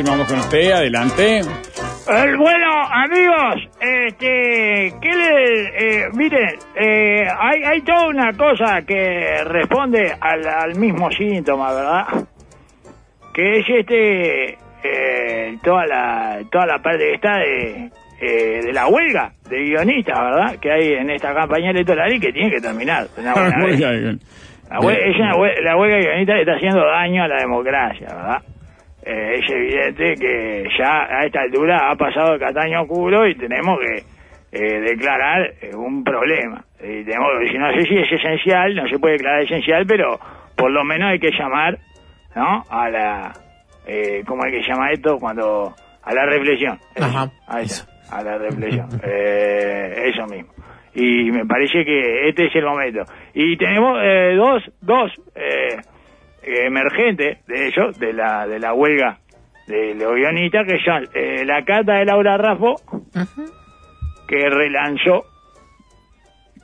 Continuamos con usted, adelante. Eh, bueno, amigos, este, ¿qué le, eh, miren, eh, hay, hay toda una cosa que responde al, al mismo síntoma, ¿verdad? Que es este, eh, toda la, toda la parte que está de, eh, de la huelga de guionistas, ¿verdad? Que hay en esta campaña electoral y que tiene que terminar. una buena. La hue- es una hue- la huelga guionista le está haciendo daño a la democracia, ¿verdad? Eh, es evidente que ya a esta altura ha pasado el Cataño Oscuro y tenemos que eh, declarar eh, un problema. Y tenemos, que- no sé si es esencial, no se puede declarar esencial, pero por lo menos hay que llamar, ¿no? A la, eh, ¿cómo hay que llamar esto? Cuando, a la reflexión. Ajá, eso. está. a la reflexión. Eh, eso mismo. Y me parece que este es el momento. Y tenemos eh, dos, dos eh, emergentes de ellos, de la, de la huelga de los guionistas, que son eh, la carta de Laura Raffo, que relanzó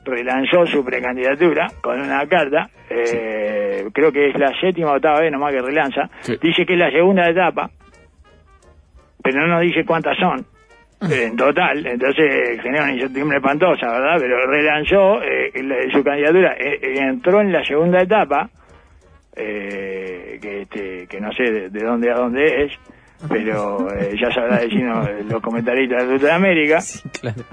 relanzó su precandidatura con una carta, eh, creo que es la séptima o octava vez nomás que relanza, Sí. dice que es la segunda etapa, pero no nos dice cuántas son en total, entonces genera una incertidumbre espantosa, ¿verdad? Pero relanzó eh, la- su candidatura, eh, entró en la segunda etapa, eh, que, este, que no sé de, de dónde a dónde es, pero eh, ya sabrá decirnos los comentaristas de Sudamérica. Claro.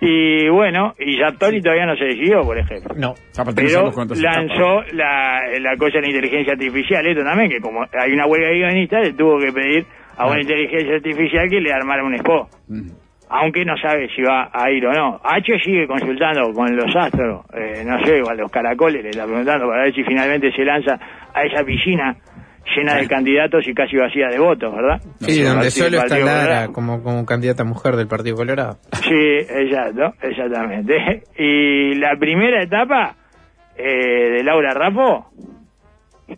Y bueno, y Sartori todavía no se decidió, por ejemplo. No. Pero lanzó la, la cosa de la inteligencia artificial, esto también, que como hay una huelga de guionistas, le tuvo que pedir a una inteligencia artificial que le armara un expo. Mm. Aunque no sabe si va a ir o no. H sigue consultando con los astros, eh, no sé, o a los caracoles, le está preguntando para ver si finalmente se lanza a esa piscina llena de candidatos y casi vacía de votos, ¿verdad? Sí, No donde solo está Lara como, como candidata mujer del Partido Colorado. Sí, exacto, exactamente. Y la primera etapa eh, de Laura Rapo,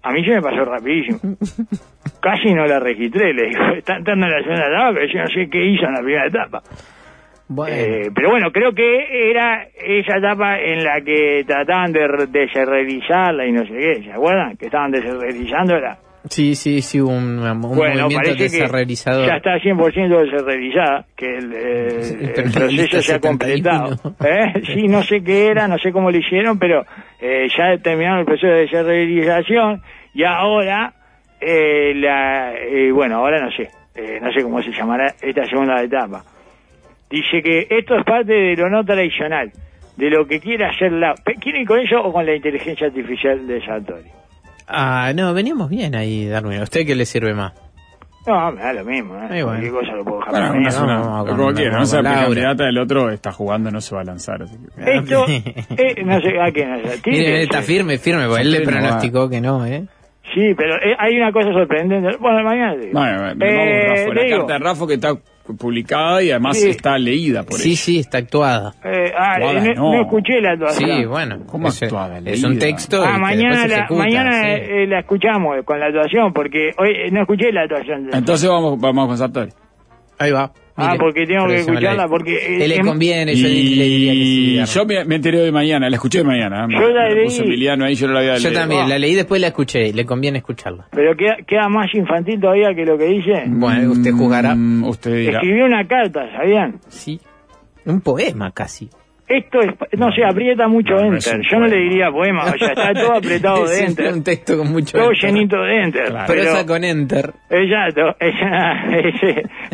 a mí se me pasó rapidísimo. Casi no la registré, le digo, está entrando en la segunda etapa, pero yo no sé qué hizo en la primera etapa. Bueno, Eh, pero bueno, creo que era esa etapa en la que trataban de re- desherrerizarla y no sé qué, ¿se acuerdan? Que estaban desherrerizándola. sí, sí, sí, un, un Bueno, movimiento parece que ya está 100% desherrerizada, que el, eh, el proceso se ha 71. completado. ¿Eh? Sí, no sé qué era, no sé cómo lo hicieron, pero eh, ya terminaron el proceso de desherrerización y ahora, eh, la, eh, bueno, ahora no sé, eh, no sé cómo se llamará esta segunda etapa. Dice que esto es parte de lo no tradicional, de lo que quiere hacer la... ¿Quieren ir con eso o con la inteligencia artificial de Sartori? Ah, no, veníamos bien ahí, Darwin. ¿A usted qué le sirve más? No, me da lo mismo, ¿eh? Bueno. Cosa lo puedo dejar Bueno, una sola, vamos con- como quiera, no candidata del otro está jugando, no se va a lanzar. Así que... Esto, eh, no sé, ¿a qué? No sé. Tiene Mire, que está firme, firme, porque él le no pronosticó que no, ¿eh? Sí, pero eh, hay una cosa sorprendente. Bueno, mañana te digo. Bueno, bueno, Eh, la digo, carta de Rafa que está publicada y además Sí. está leída por Sí, ella. sí, está actuada. eh, ah, Actuada, no, no. no escuché la actuación. Sí, bueno. ¿Cómo es, actuada, es un texto Ah, que mañana, la, ejecuta, mañana sí. eh, la escuchamos con la actuación, porque hoy eh, no escuché la actuación. Entonces vamos, vamos con Sartori. Ahí va. Ah, porque tengo que escucharla, porque, eh, Él le conviene, yo le diría que sí. Y yo me, me enteré de mañana, la escuché de mañana. ¿eh? Yo la leí. puso Emiliano ahí, yo no la había Yo leído. también, Ah. la leí después la escuché, le conviene escucharla. Pero queda, queda más infantil todavía que lo que dice. Bueno, usted juzgará. Mm, usted dirá. Escribió una carta, ¿sabían? Sí. Un poema casi. Esto es, no sé, aprieta mucho No, es enter. un Yo no le diría poema, o sea, está todo apretado de Es enter. un texto con mucho Todo enter. llenito de enter. Claro. Pero, Prosa con enter. Exacto, ella, es,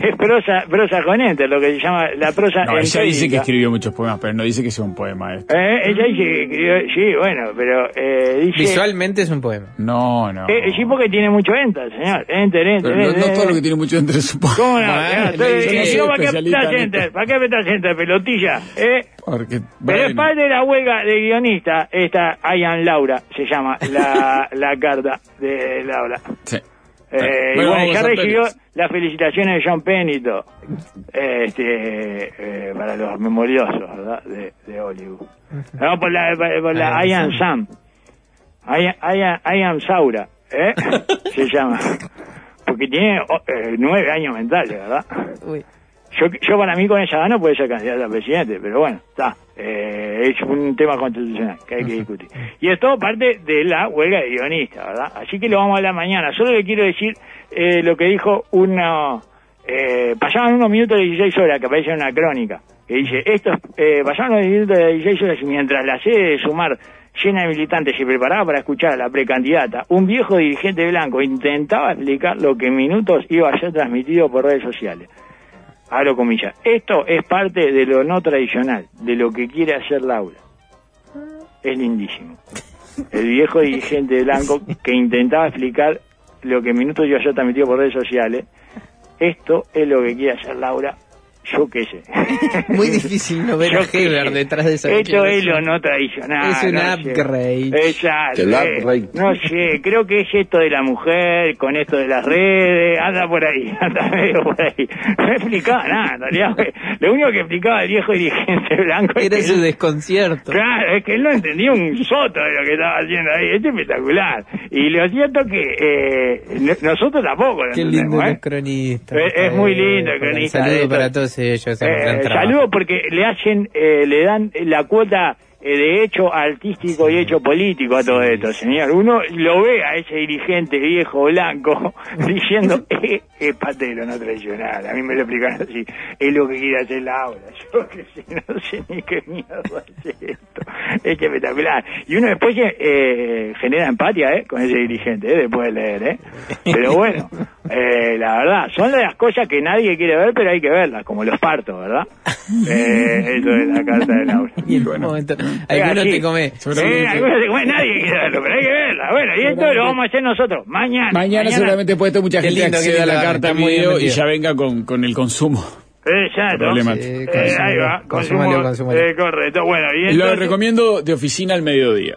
es prosa, prosa con enter, lo que se llama la prosa No, ella dice que escribió muchos poemas, pero no dice que sea un poema esto. Eh, ella dice que escribió, sí, bueno, pero eh, dice... Visualmente es un poema. No, no. Eh, sí, porque tiene mucho enter, señor. Enter, enter, Pero no, enter. no todo lo que enter. tiene mucho entre su poema. ¿Cómo no? ¿Para qué en enter? ¿Para qué apretas enter, pelotilla? ¿Eh? Porque, Pero es bueno, parte de la huelga de guionista, esta Ian Laura, se llama la, la carta de Laura. sí. Eh, y Bueno, bueno, vamos ya recibió Pérez. las felicitaciones de John Penn y todo. Este, eh, para los memoriosos, ¿verdad? De, de Hollywood. No, por la, por, la Ian Ian Sam. Ian, Ian, Ian Saura, ¿eh? Se llama. Porque tiene oh, eh, nueve años mentales, ¿verdad? Uy. Yo, yo para mí con edad no puede ser candidato a presidente, pero bueno, está. Eh, es un tema constitucional que hay que discutir. Y es todo parte de la huelga de guionistas, ¿verdad? Así que lo vamos a hablar mañana. Solo le quiero decir eh, lo que dijo uno... Eh, pasaban unos minutos de 16 horas, que aparece en una crónica, que dice, estos, eh, pasaban unos minutos de 16 horas y mientras la sede de Sumar llena de militantes se preparaba para escuchar a la precandidata, un viejo dirigente blanco intentaba explicar lo que en minutos iba a ser transmitido por redes sociales abro comillas. Esto es parte de lo no tradicional, de lo que quiere hacer Laura. Es lindísimo. El viejo dirigente blanco que intentaba explicar lo que minutos iba a ser transmitido por redes sociales. Esto es lo que quiere hacer Laura yo qué sé. Muy difícil no ver Yo a Heber detrás de esa Esto es lo no tradicional. Es un no sé. upgrade. Exacto. El upgrade. No sé, creo que es esto de la mujer, con esto de las redes, anda por ahí, anda medio por ahí. No explicaba nada, en realidad. Lo único que explicaba el viejo dirigente blanco es Era que su él- desconcierto. Claro, es que él no entendía un soto de lo que estaba haciendo ahí. Es espectacular. Y lo cierto que eh, no- nosotros tampoco lo Qué lindo entendemos, los ¿eh? cronistas. Es- es muy lindo el cronista Saludos para todos ellos. hacen un gran Eh, trabajo. saludo porque le hacen, eh, le dan la cuota eh, de hecho artístico y hecho político a todo esto, señor. Uno lo ve a ese dirigente viejo blanco diciendo, eh, es patero, no tradicional. A mí me lo explicaron así, es lo que quiere hacer la aula. Yo que sé, no sé ni qué mierda es esto. Es espectacular. Y uno después eh, genera empatía eh, con ese dirigente, eh, después de leer. Eh. Pero bueno, eh, la verdad, son de las cosas que nadie quiere ver, pero hay que verlas, como los partos, ¿verdad? Eh, eso de la carta del aula. Y en un momento, Venga, alguno sí. te come. Eh, algunos te comen, nadie quiere verlo, pero hay que verla. Bueno, y esto lo vamos a hacer nosotros mañana. Mañana, seguramente puede mucha Qué gente lindo, acceda a la carta muy video y ya venga con, con el consumo. Exacto. Problemático. Sí, Eh, ahí va, consumo, eh, correcto. Bueno, y Lo entonces, recomiendo de oficina al mediodía.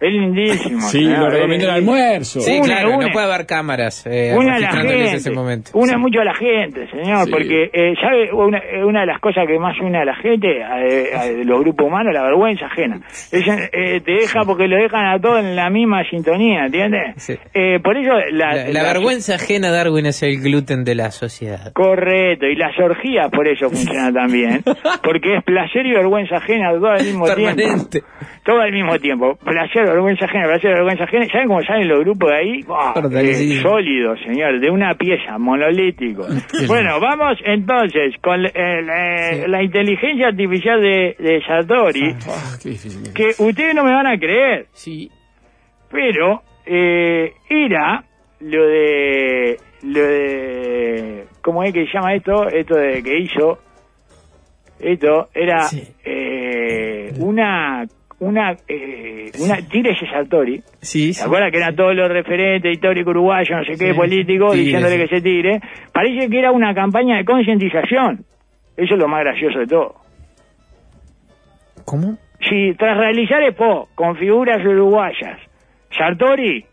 Es lindísimo. Sí, señor, lo es recomiendo en lindísimo. almuerzo. Sí, claro, une. no puede haber cámaras eh, Una a la gente, ese momento. Sí. mucho a la gente, señor, Sí. porque, eh, ¿sabe? Una, eh, una de las cosas que más une a la gente, eh, a los grupos humanos, la vergüenza ajena. Ella, eh, te deja porque lo dejan a todos en la misma sintonía, ¿entiendes? Sí. Eh, por eso la, La, la la- vergüenza ajena, Darwin, es el gluten de la sociedad. Correcto, y las orgías por eso funcionan también, porque es placer y vergüenza ajena todo al mismo Permanente. tiempo. Todo al mismo tiempo. Placer, vergüenza ajena, placer, vergüenza ajena. ¿Saben cómo salen los grupos de ahí? Eh, sólidos, señor, de una pieza, monolítico. bueno, vamos entonces con eh, la, Sí. la inteligencia artificial de, de Sartori, Ah, difícil. que ustedes no me van a creer, Sí. pero eh, era lo de lo de cómo es que se llama esto esto de que hizo esto era Sí. eh, una una eh, una Tírese Sartori Sí, ¿Se acuerdan que eran todos los referentes históricos uruguayos, no sé qué, Sí. políticos, diciéndole que se tire? Parece que era una campaña de concientización. Eso es lo más gracioso de todo. ¿Cómo? Si tras realizar EPO con figuras uruguayas, Sartori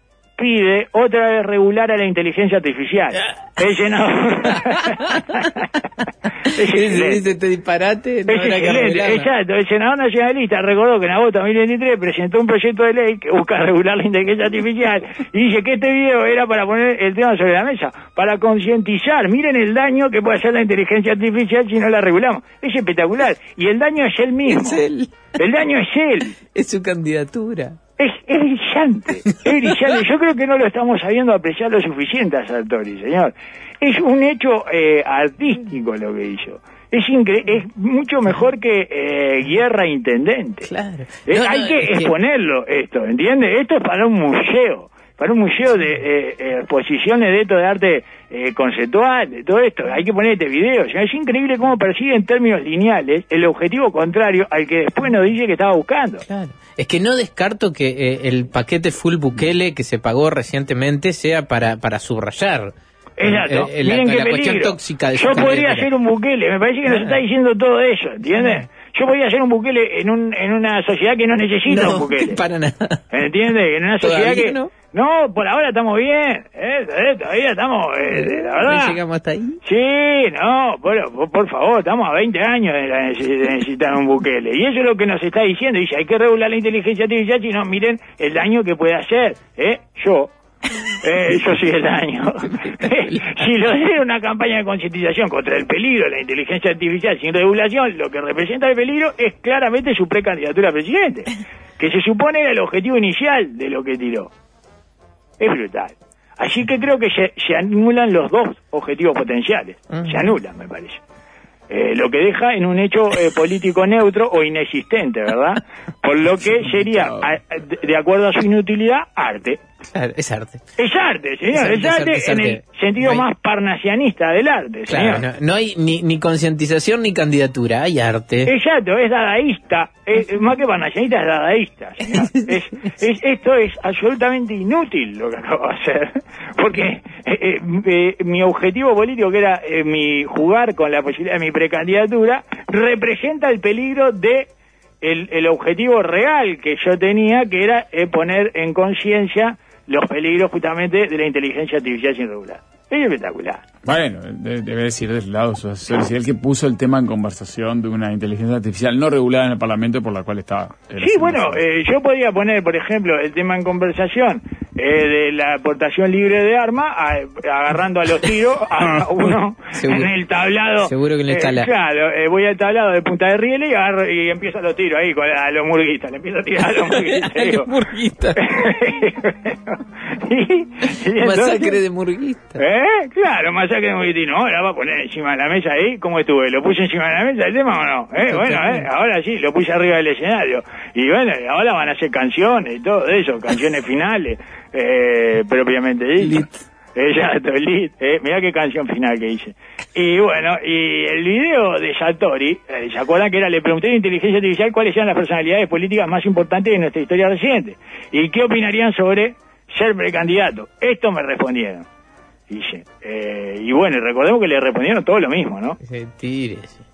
pide otra vez regular a la inteligencia artificial. Ese no. Es Ese, ese este disparate no Es era que excelente, exacto. El senador nacionalista recordó que en agosto de 2023 presentó un proyecto de ley que busca regular la inteligencia artificial y dice que este video era para poner el tema sobre la mesa, para concientizar. Miren el daño que puede hacer la inteligencia artificial si no la regulamos. Es espectacular. Y el daño es él mismo. Es él. El daño es él. Es su candidatura. Es, es brillante, es brillante. Yo creo que no lo estamos sabiendo apreciar lo suficiente a Sartori, señor. Es un hecho eh, artístico lo que hizo. Es, incre- es mucho mejor que eh, Guerra Intendente. Claro. Eh, no, hay que- exponerlo esto, ¿entiende? Esto es para un museo, para un museo de eh, eh, exposiciones de esto de arte eh, conceptual, de todo esto. Hay que poner este video. O sea, es increíble cómo persigue en términos lineales el objetivo contrario al que después nos dice que estaba buscando. Claro. Es que no descarto que eh, el paquete full Bukele que se pagó recientemente sea para, para subrayar Exacto. eh, eh, la, Miren qué la cuestión peligro. tóxica de su Yo podría ser un buquele, me parece que nos está diciendo todo eso, ¿entiendes? Yo podría ser un buquele en, un, en una sociedad que no necesita un No, buquele. para nada. ¿Entiendes? En una sociedad ¿Todavía que... no? No, por ahora estamos bien. ¿eh? ¿eh? Todavía estamos... eh, la verdad... ¿No llegamos hasta ahí? Sí, no, por, por, favor, estamos a 20 años de, necesitar un buquele. Y eso es lo que nos está diciendo. Dice, hay que regular la inteligencia artificial, si no, miren el daño que puede hacer. ¿eh? Yo. Eh, yo soy el daño. si lo de una campaña de concientización contra el peligro de la inteligencia artificial sin regulación, lo que representa el peligro es claramente su precandidatura a presidente, que se supone era el objetivo inicial de lo que tiró. Es brutal. Así que creo que se, se anulan los dos objetivos potenciales. Se anulan, me parece. Eh, lo que deja en un hecho eh, político neutro o inexistente, ¿verdad? Por lo que sería, a- de acuerdo a su inutilidad, arte. Claro, es arte. Es arte, señor, Es arte, es arte, es arte, es en arte. el sentido No hay- más parnasianista del arte, Claro, no, no hay ni, ni concientización ni candidatura, hay arte. Exacto, es dadaísta, es, más que parnasianista es dadaísta, señor. Esto es absolutamente inútil lo que acabo de hacer, porque eh, eh, eh, mi objetivo político, que era eh, mi jugar con la posibilidad de mi precandidatura, representa el peligro de el, el objetivo real que yo tenía, que era poner en conciencia los peligros justamente de la inteligencia artificial sin regular. Es espectacular. Bueno, de- debe decir del lado de sus asesores, y el que puso el tema en conversación de una inteligencia artificial no regulada en el Parlamento por la cual estaba. Sí, bueno, eh, yo podría poner, por ejemplo, el tema en conversación de la aportación libre de armas, a- agarrando a los tiros a uno Seguro. en el tablado. Seguro que le Eh, instala. claro, eh, voy al tablado de Punta de Rieles y, agarro, y empiezo los tiros ahí con, a los murguistas, le empiezo a tirar a los murguistas. digo. Murguista. Y- y entonces- Masacre de murguista. ¿Eh? Claro, masacre de Murguitino. Ahora va a poner encima de la mesa ahí. ¿Cómo estuve? ¿Lo puse encima de la mesa el tema o no? ¿Eh? Bueno, ¿eh? ahora sí, lo puse arriba del escenario. Y bueno, ahora van a hacer canciones y todo eso, canciones finales, eh, propiamente dicho. Exacto, lit. Eh, mirá qué canción final que hice. Y bueno, y el video de Satori, eh, ¿se acuerdan que era? Le pregunté a la inteligencia artificial cuáles eran las personalidades políticas más importantes de nuestra historia reciente. ¿Y qué opinarían sobre ser precandidato? Esto me respondieron. Dice. Eh, y bueno, y recordemos que le respondieron todo lo mismo, ¿no?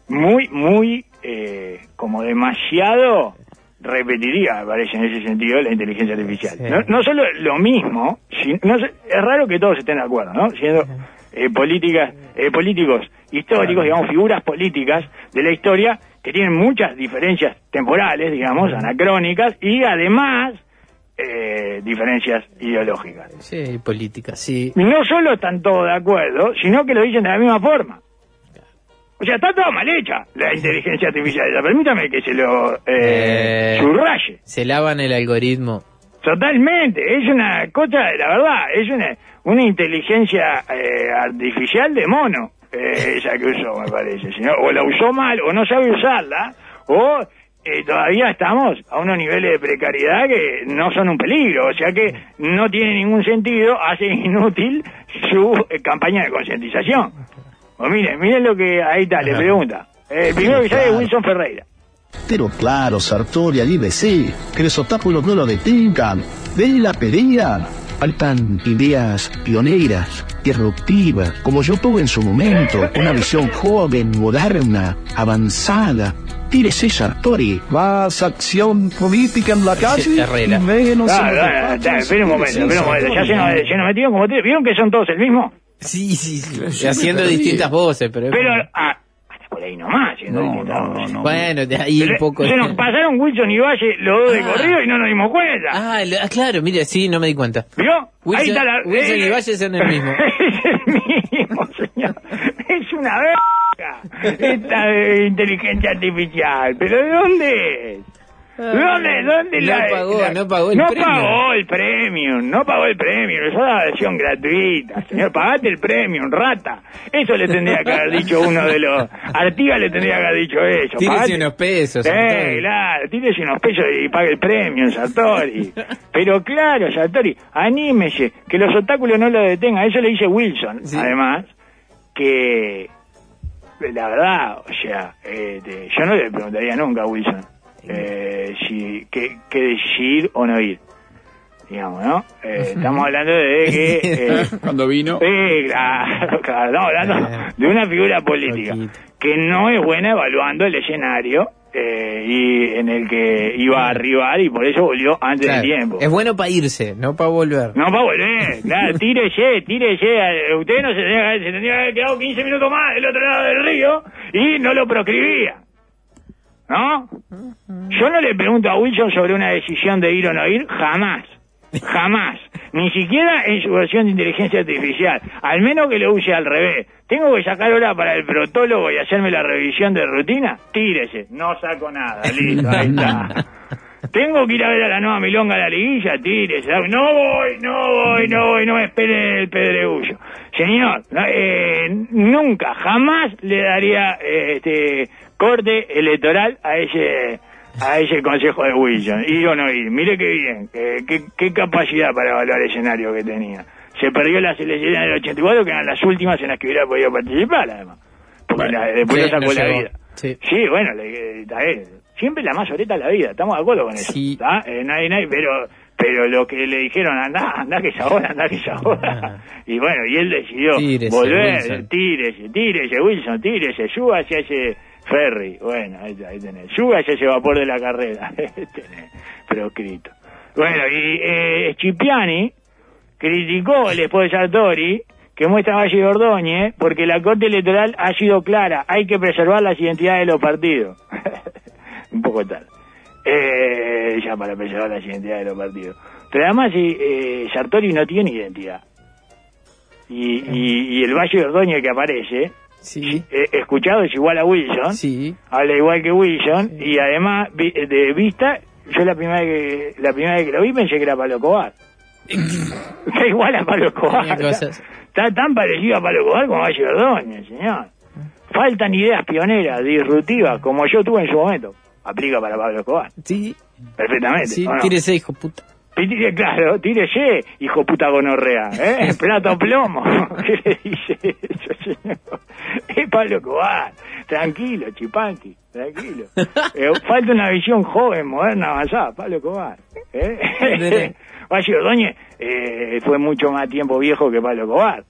Muy, muy, eh, como demasiado repetiría, me parece, en ese sentido, la inteligencia artificial. Sí. No, no solo lo mismo, si- no sé, es raro que todos estén de acuerdo, ¿no? Siendo eh, políticas, eh, políticos históricos, digamos, figuras políticas de la historia que tienen muchas diferencias temporales, digamos, anacrónicas, y además eh, diferencias ideológicas. Sí, política, sí. No solo están todos de acuerdo, sino que lo dicen de la misma forma. O sea, está toda mal hecha la inteligencia artificial. Permítame que se lo eh, Eh. subraye. Se lavan el algoritmo. Totalmente. Es una cosa, la verdad, es una, una inteligencia eh, artificial de mono. eh, esa que usó, me parece. Si no, o la usó mal, o no sabe usarla, o eh, todavía estamos a unos niveles de precariedad que no son un peligro. O sea que no tiene ningún sentido, hace inútil su eh, campaña de concientización. Pues miren, miren lo que ahí está, le pregunta. Eh, el primero que sale es Wilson Ferreira. Pero claro, Sartori, anímese, que los obstáculos no lo detengan. De la pelea. Faltan ideas pioneras, disruptivas, como yo tuve en su momento, una visión joven, moderna, avanzada. Tírese, Sartori. Más acción política en la calle. Menos Ah, ah, ah, despachos. espera un momento, espera un momento. Ya se nos, se nos metieron como tres. ¿Vieron que son todos el mismo? Sí, sí, sí. Haciendo distintas voces, pero... Pero, ah, hasta por ahí nomás, haciendo No, distintas no, voces. no. Bueno, de ahí un poco... Se nos pasaron Wilson y Valle los dos de Ah. corrido y no nos dimos cuenta. Ah, lo- ah, claro, mire, sí, no me di cuenta. ¿Vio? Ahí Wilson- está la... Wilson eh, y Valle son el mismo. es el mismo, señor. Es una verga esta eh, inteligencia artificial. ¿Pero de dónde es? ¿Dónde, dónde No la, pagó, la- no pagó el no premio. pagó el premium, no pagó el premium, es una versión gratuita, señor, pagate el premium, rata. Eso le tendría que haber dicho uno de los, Artigas le tendría que haber dicho eso. Tírese pagate- unos pesos. Sí, claro, tírese unos pesos y pague el premio, Sartori. Pero claro, Sartori, anímese, que los obstáculos no lo detengan. Eso le dice Wilson, Sí. además, que la verdad, o sea, este, yo no le preguntaría nunca a Wilson eh, si que, que si ir o no ir. Digamos, ¿no? Eh, estamos hablando de que... eh, Cuando vino, claro, claro. Estamos hablando de una figura política que no es buena evaluando el escenario eh, y en el que iba a arribar y por eso volvió antes Claro, del tiempo. Es bueno para irse, no para volver. No para volver, claro, tírese, tírese. eh, Usted no se haber- se tendría que haber quedado 15 minutos más del otro lado del río y no lo proscribía. ¿No? Yo no le pregunto a Wilson sobre una decisión de ir o no ir, jamás. Jamás. Ni siquiera en su versión de inteligencia artificial. Al menos que lo use al revés. ¿Tengo que sacar hora para el protólogo y hacerme la revisión de rutina? Tírese. No saco nada. Listo, ahí está. ¿Tengo que ir a ver a la nueva milonga de la liguilla? Tírese. No voy, no voy, no voy, no me esperen el pedregullo. Señor, eh, nunca, jamás le daría eh, este corte electoral a ese a ese consejo de Wilson. Ir o no ir. Mire qué bien, qué, qué, qué capacidad para evaluar el escenario que tenía. Se perdió las elecciones del 84, que eran las últimas en las que hubiera podido participar, además. Porque la- después Sí, lo sacó no la llegó. vida. Sí. Sí, bueno, le- bien. siempre la más oreta es la vida, estamos de acuerdo con eso. Sí. Eh, nadie, nadie, pero pero lo que le dijeron, anda, anda que es ahora, anda que es ahora. Y bueno, y él decidió Tírese, volver, Wilson. tírese, tírese, Wilson, tírese, suba hacia ese ferry. Bueno, ahí, ahí tenés, suba hacia ese vapor de la carrera. tenés, proscrito. Bueno, y eh, Schipiani criticó el esposo de Sartori que muestra Valle Ordóñez porque la Corte Electoral ha sido clara, hay que preservar las identidades de los partidos. Un poco tal. Eh, ya para preservar las identidades de los partidos. Pero además eh, Sartori no tiene identidad. Y, y, y el Valle Ordóñez que aparece, Sí. eh, escuchado es igual a Wilson, Sí. habla igual que Wilson, y además vi- de vista, yo la primera vez que, la primera vez que lo vi pensé que era Pablo Cobar. Está igual a Pablo Cobar. Está tan parecido a Pablo Cobar como Valle de Ordóñez, señor. Faltan ideas pioneras, disruptivas, como yo tuve en su momento. Aplica para Pablo Escobar, Sí. perfectamente. Sí, ¿o no? tírese, hijo puta. Tire- claro, tírese, hijo puta gonorrea, ¿eh? Plato plomo. ¿Qué le dice eso, señor? Es Pablo Escobar. Tranquilo, chipanqui, tranquilo. Eh, falta una visión joven, moderna, avanzada. Pablo Escobar. ¿eh? Valle Ordóñez eh, fue mucho más tiempo viejo que Pablo Escobar.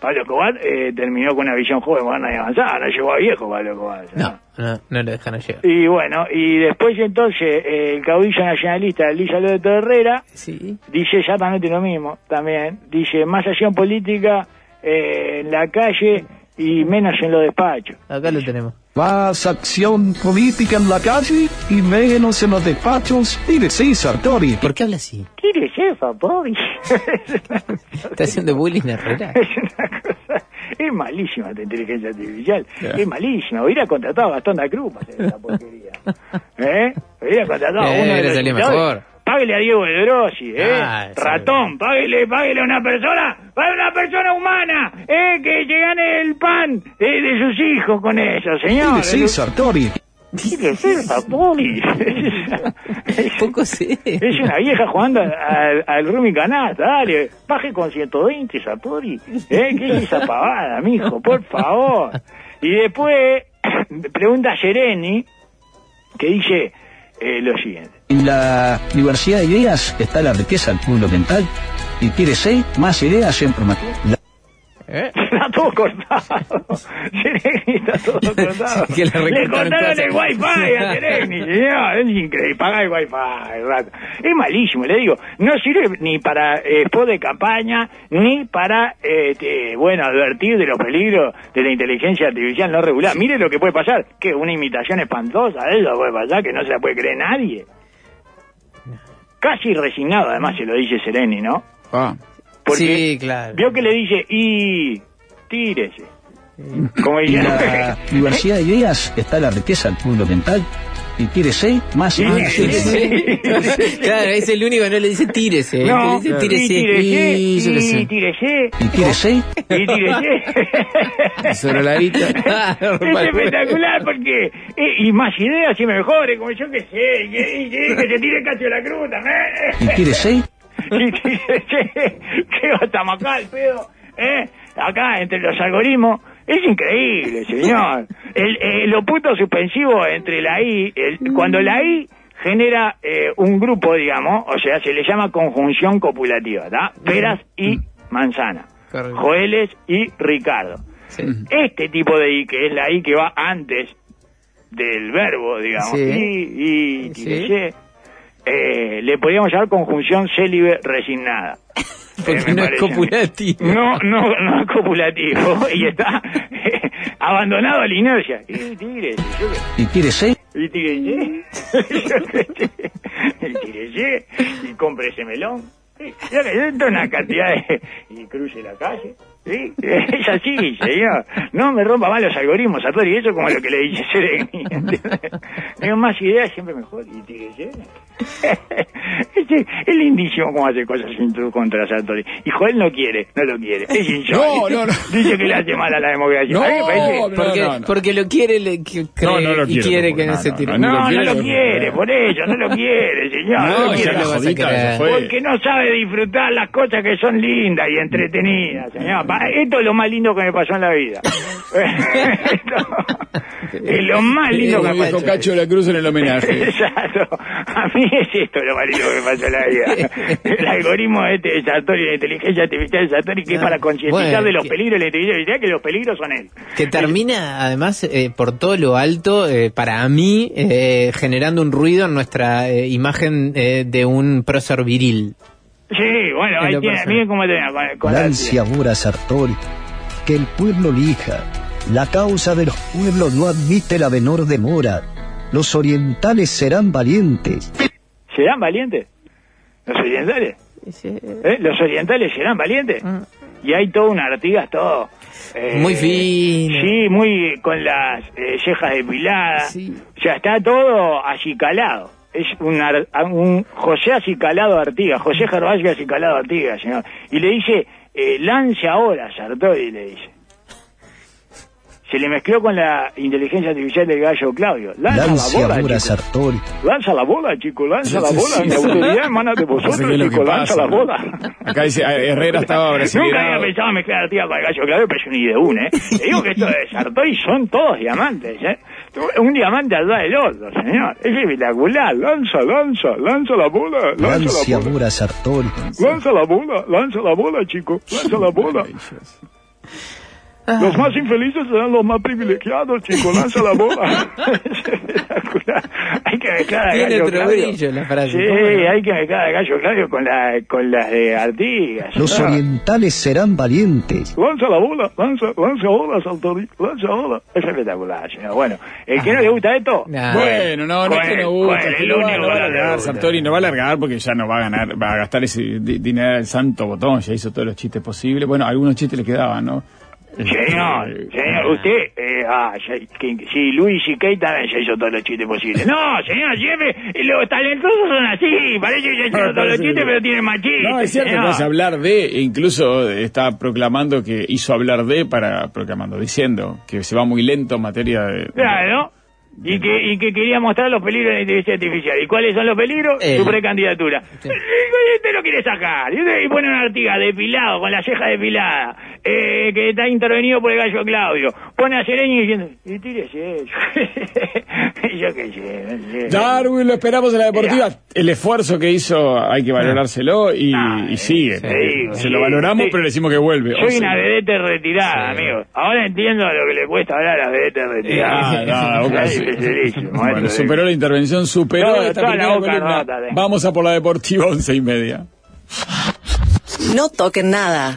Pablo Escobar eh, terminó con una visión joven, moderna y avanzada. No llegó a viejo Pablo Escobar. No, no, no lo dejan llegar. Y bueno, y después entonces eh, el caudillo nacionalista Elisa Loreto Herrera Sí. dice exactamente lo mismo también. Dice más acción política eh, en la calle y menos en los despachos. Acá lo tenemos. Más acción política en la calle y menos en los despachos. Mire, sí, Sartori. ¿Por qué habla así? ¿Quiere jefa, Bobby? ¿Está haciendo bullying Herrera? es una cosa... Es malísima esta inteligencia artificial. Es malísima. Hubiera contratado a Gastón da Cruz para hacer esa porquería. ¿Eh? Hubiera contratado a Eh, uno de le los mejor. Páguele a Diego de Grossi, ¿eh? Ah. Ratón, páguele, páguele a una persona, páguele a una persona humana, ¿eh? Que se gane el pan eh, de sus hijos con eso, señor. Sí, Sartori. ¿Qué jefa, Bobby? Poco sé. Es una vieja jugando al, al Rumi Canasta, dale, baje con 120, Satori. ¿Eh? ¿Qué es esa pavada, mijo? Por favor. Y después pregunta a Sereni, que dice eh, lo siguiente. En la diversidad de ideas está la riqueza del pueblo mental. Y quiere ser más ideas. La- ¿Eh? Está todo cortado. Sereni está todo cortado. Le Le cortaron el wifi a Sereni, señor. Es increíble. Paga el wifi, rato. Es malísimo, le digo. No sirve ni para eh, spot de campaña, ni para, eh, te- bueno, advertir de los peligros de la inteligencia artificial no regular. Mire lo que puede pasar. Que una imitación espantosa de eso puede pasar, que no se la puede creer nadie. Casi resignado, además, se lo dice Sereni, ¿no? Ah, Porque Sí, claro. Vio que le dice, y tírese. Como En la diversidad de ideas está la riqueza del pueblo mental. Y ser más ideas. Sí. claro, es el único que no le dice tírese. no, le dice y tírese. tírese, Y qué y tírese, Y ser y tírese. Sobre la vista. es espectacular porque eh, y más ideas y mejores como yo que sé y, y- y que se tire cacho de la cruz y también quiere ser y tírese que estamos acá el pedo ¿eh? Acá entre los algoritmos es increíble señor el, eh, lo punto suspensivo entre la I el- cuando la I genera eh, un grupo digamos o sea se le llama conjunción copulativa ¿tá? peras y manzana. Joeles y Ricardo Sí. este tipo de I, que es la I que va antes del verbo, digamos, Sí. y, y Sí. tírese, eh, le podríamos llamar conjunción célibe resignada. Porque Eh, no es copulativo. No, no, no es copulativo y está eh, abandonado a la inercia. Y qué- y quiere ser y sé. y tírese, y compre ese melón. Sé, toda una cantidad de... Y cruce la calle, ¿Sí? Es así, señor. No me rompa más los algoritmos, Sartori. Eso es como lo que le dice Sereni. Tengo más ideas, siempre mejor. Y fíjese. Este, es lindísimo cómo hace cosas sin tu contra Sartori. Y Joel no quiere, no lo quiere. Es. No, no, no. Dice que le hace mal a la democracia. No, A porque, no, no. porque lo quiere le- que- No, cree no lo y quiere, quiere tampoco, que no, no, se no, tire. no, No, no quiere, lo quiere, por ello, no lo quiere, señor. No, no lo quiere. a jodita. Porque no sabe disfrutar las cosas que son lindas y entretenidas, señor. Pa- Esto es lo más lindo que me pasó en la vida. Esto es lo más lindo que me pasó. Cacho de la Cruz en el homenaje. Exacto. A mí es esto lo más lindo que me pasó en la vida. El algoritmo este de Sartori, la inteligencia artificial de Sartori, que es para concientizar Bueno, de los que- peligros de la inteligencia artificial, que los peligros son él. Que termina, además, eh, por todo lo alto, eh, para mí, eh, generando un ruido en nuestra eh, imagen eh, de un prócer viril. Sí, bueno, ahí tiene, miren cómo tenía con, con la- Sartori, que el pueblo elija. La causa de los pueblos no admite la menor demora. Los orientales serán valientes. ¿Serán valientes? ¿Los orientales? ¿Eh? ¿Los orientales serán valientes? Y hay todo un Artigas, todo. eh, Muy fino. Sí, muy con las eh, cejas depiladas. Sí. O sea, está todo acicalado. Es un, ar- un José acicalado Artigas, José Gervasio acicalado Artigas, señor. Y le dice, eh, lance ahora, Sartori, le dice. Se le mezcló con la inteligencia artificial del gallo Claudio. Lanza la bola, ahora chico. Sartori. Lanza la bola, chico, lanza la bola. sí. autoridad emana de vosotros, No sé chico, lanza la bola. Acá dice, ah, Herrera estaba Nunca había pensado mezclar a tía con el gallo Claudio, pero es un ideún, ¿eh? Te digo que esto de Sartori son todos diamantes, ¿eh? Un diamante al lado del otro, señor. Es espectacular. Lanza, lanza, lanza la bola, lanza la bola. Lanza la bola, lanza la bola, chico, lanza la bola. Los más infelices serán los más privilegiados, chico, lanza la bola. Es espectacular. Hay que mezclar a Tiene gallo la frase, Sí, hay que mezclar a gallo Claudio con, la, con las de Artigas. Los Ah. orientales serán valientes. Lanza la bola, lanza, lanza bola, Sartori, lanza bola. Es espectacular, señor. Bueno, el que no le gusta esto, Nah. Bueno, no, no es que no gusta. El no va, único no va a largar, gusta. Sartori no va a largar porque ya no va a ganar, va a gastar ese di- dinero del santo botón, ya hizo todos los chistes posibles. Bueno, algunos chistes le quedaban, ¿no? Señor, Este, señor, usted, eh, ah, sí, Luis y Kate también ya hizo todos los chistes posibles. No, señor, siempre los talentosos son así, parece que ya hicieron todos los chistes, pero tienen más chistes. No, es cierto señor. que hace hablar de, incluso está proclamando que hizo hablar de para, proclamando, diciendo que se va muy lento en materia de... Claro. Y que, y que quería mostrar los peligros de la inteligencia artificial. ¿Y cuáles son los peligros? Él. Su precandidatura. Sí. Y usted lo quiere sacar. Y pone una artiga depilado, con la ceja depilada, eh, que está intervenido por el gallo Claudio. Pone a Sereño diciendo, y tírese. Yo qué sé, no sé. Darwin, lo esperamos en la deportiva. El esfuerzo que hizo hay que valorárselo y, Ah, y sigue. sí, Se sí, lo valoramos, sí. pero le decimos que vuelve. Soy sea, una vedette retirada, Sí. amigo. Ahora entiendo lo que le cuesta hablar a las vedettes retiradas. Ah, no, Bueno, superó la intervención, superó Toda- esta toda la primera boca columna. rota. Vamos a por la deportiva once y media. No toquen nada.